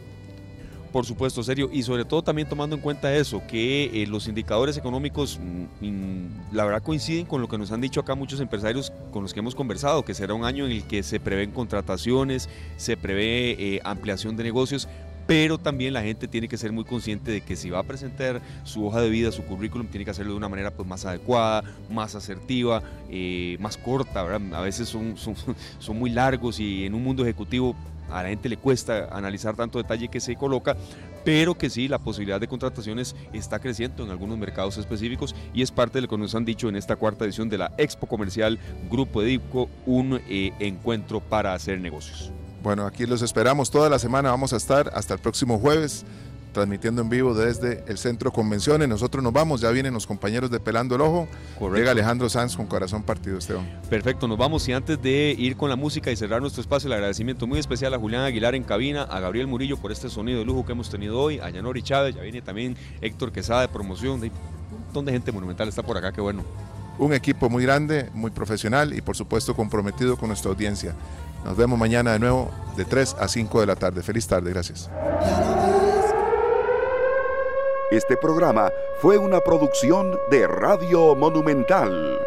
Por supuesto, serio, y sobre todo también tomando en cuenta eso, que eh, los indicadores económicos, mm, mm, la verdad coinciden con lo que nos han dicho acá muchos empresarios con los que hemos conversado, que será un año en el que se prevén contrataciones, se prevé eh, ampliación de negocios, pero también la gente tiene que ser muy consciente de que si va a presentar su hoja de vida, su currículum, tiene que hacerlo de una manera pues, más adecuada, más asertiva, eh, más corta. A veces son, son, son muy largos y en un mundo ejecutivo a la gente le cuesta analizar tanto detalle que se coloca, pero que sí, la posibilidad de contrataciones está creciendo en algunos mercados específicos y es parte de lo que nos han dicho en esta cuarta edición de la Expo Comercial Grupo Edipco, un eh, encuentro para hacer negocios. Bueno, aquí los esperamos toda la semana, vamos a estar hasta el próximo jueves transmitiendo en vivo desde el Centro Convenciones. Nosotros nos vamos, ya vienen los compañeros de Pelando el Ojo. Correcto. Llega Alejandro Sanz con corazón partido, Esteban. Perfecto, nos vamos y antes de ir con la música y cerrar nuestro espacio, el agradecimiento muy especial a Julián Aguilar en cabina, a Gabriel Murillo por este sonido de lujo que hemos tenido hoy, a Yanori Chávez, ya viene también Héctor Quesada de promoción, hay un montón de gente monumental está por acá, qué bueno. Un equipo muy grande, muy profesional y por supuesto comprometido con nuestra audiencia. Nos vemos mañana de nuevo de 3 a 5 de la tarde. Feliz tarde, gracias. Este programa fue una producción de Radio Monumental.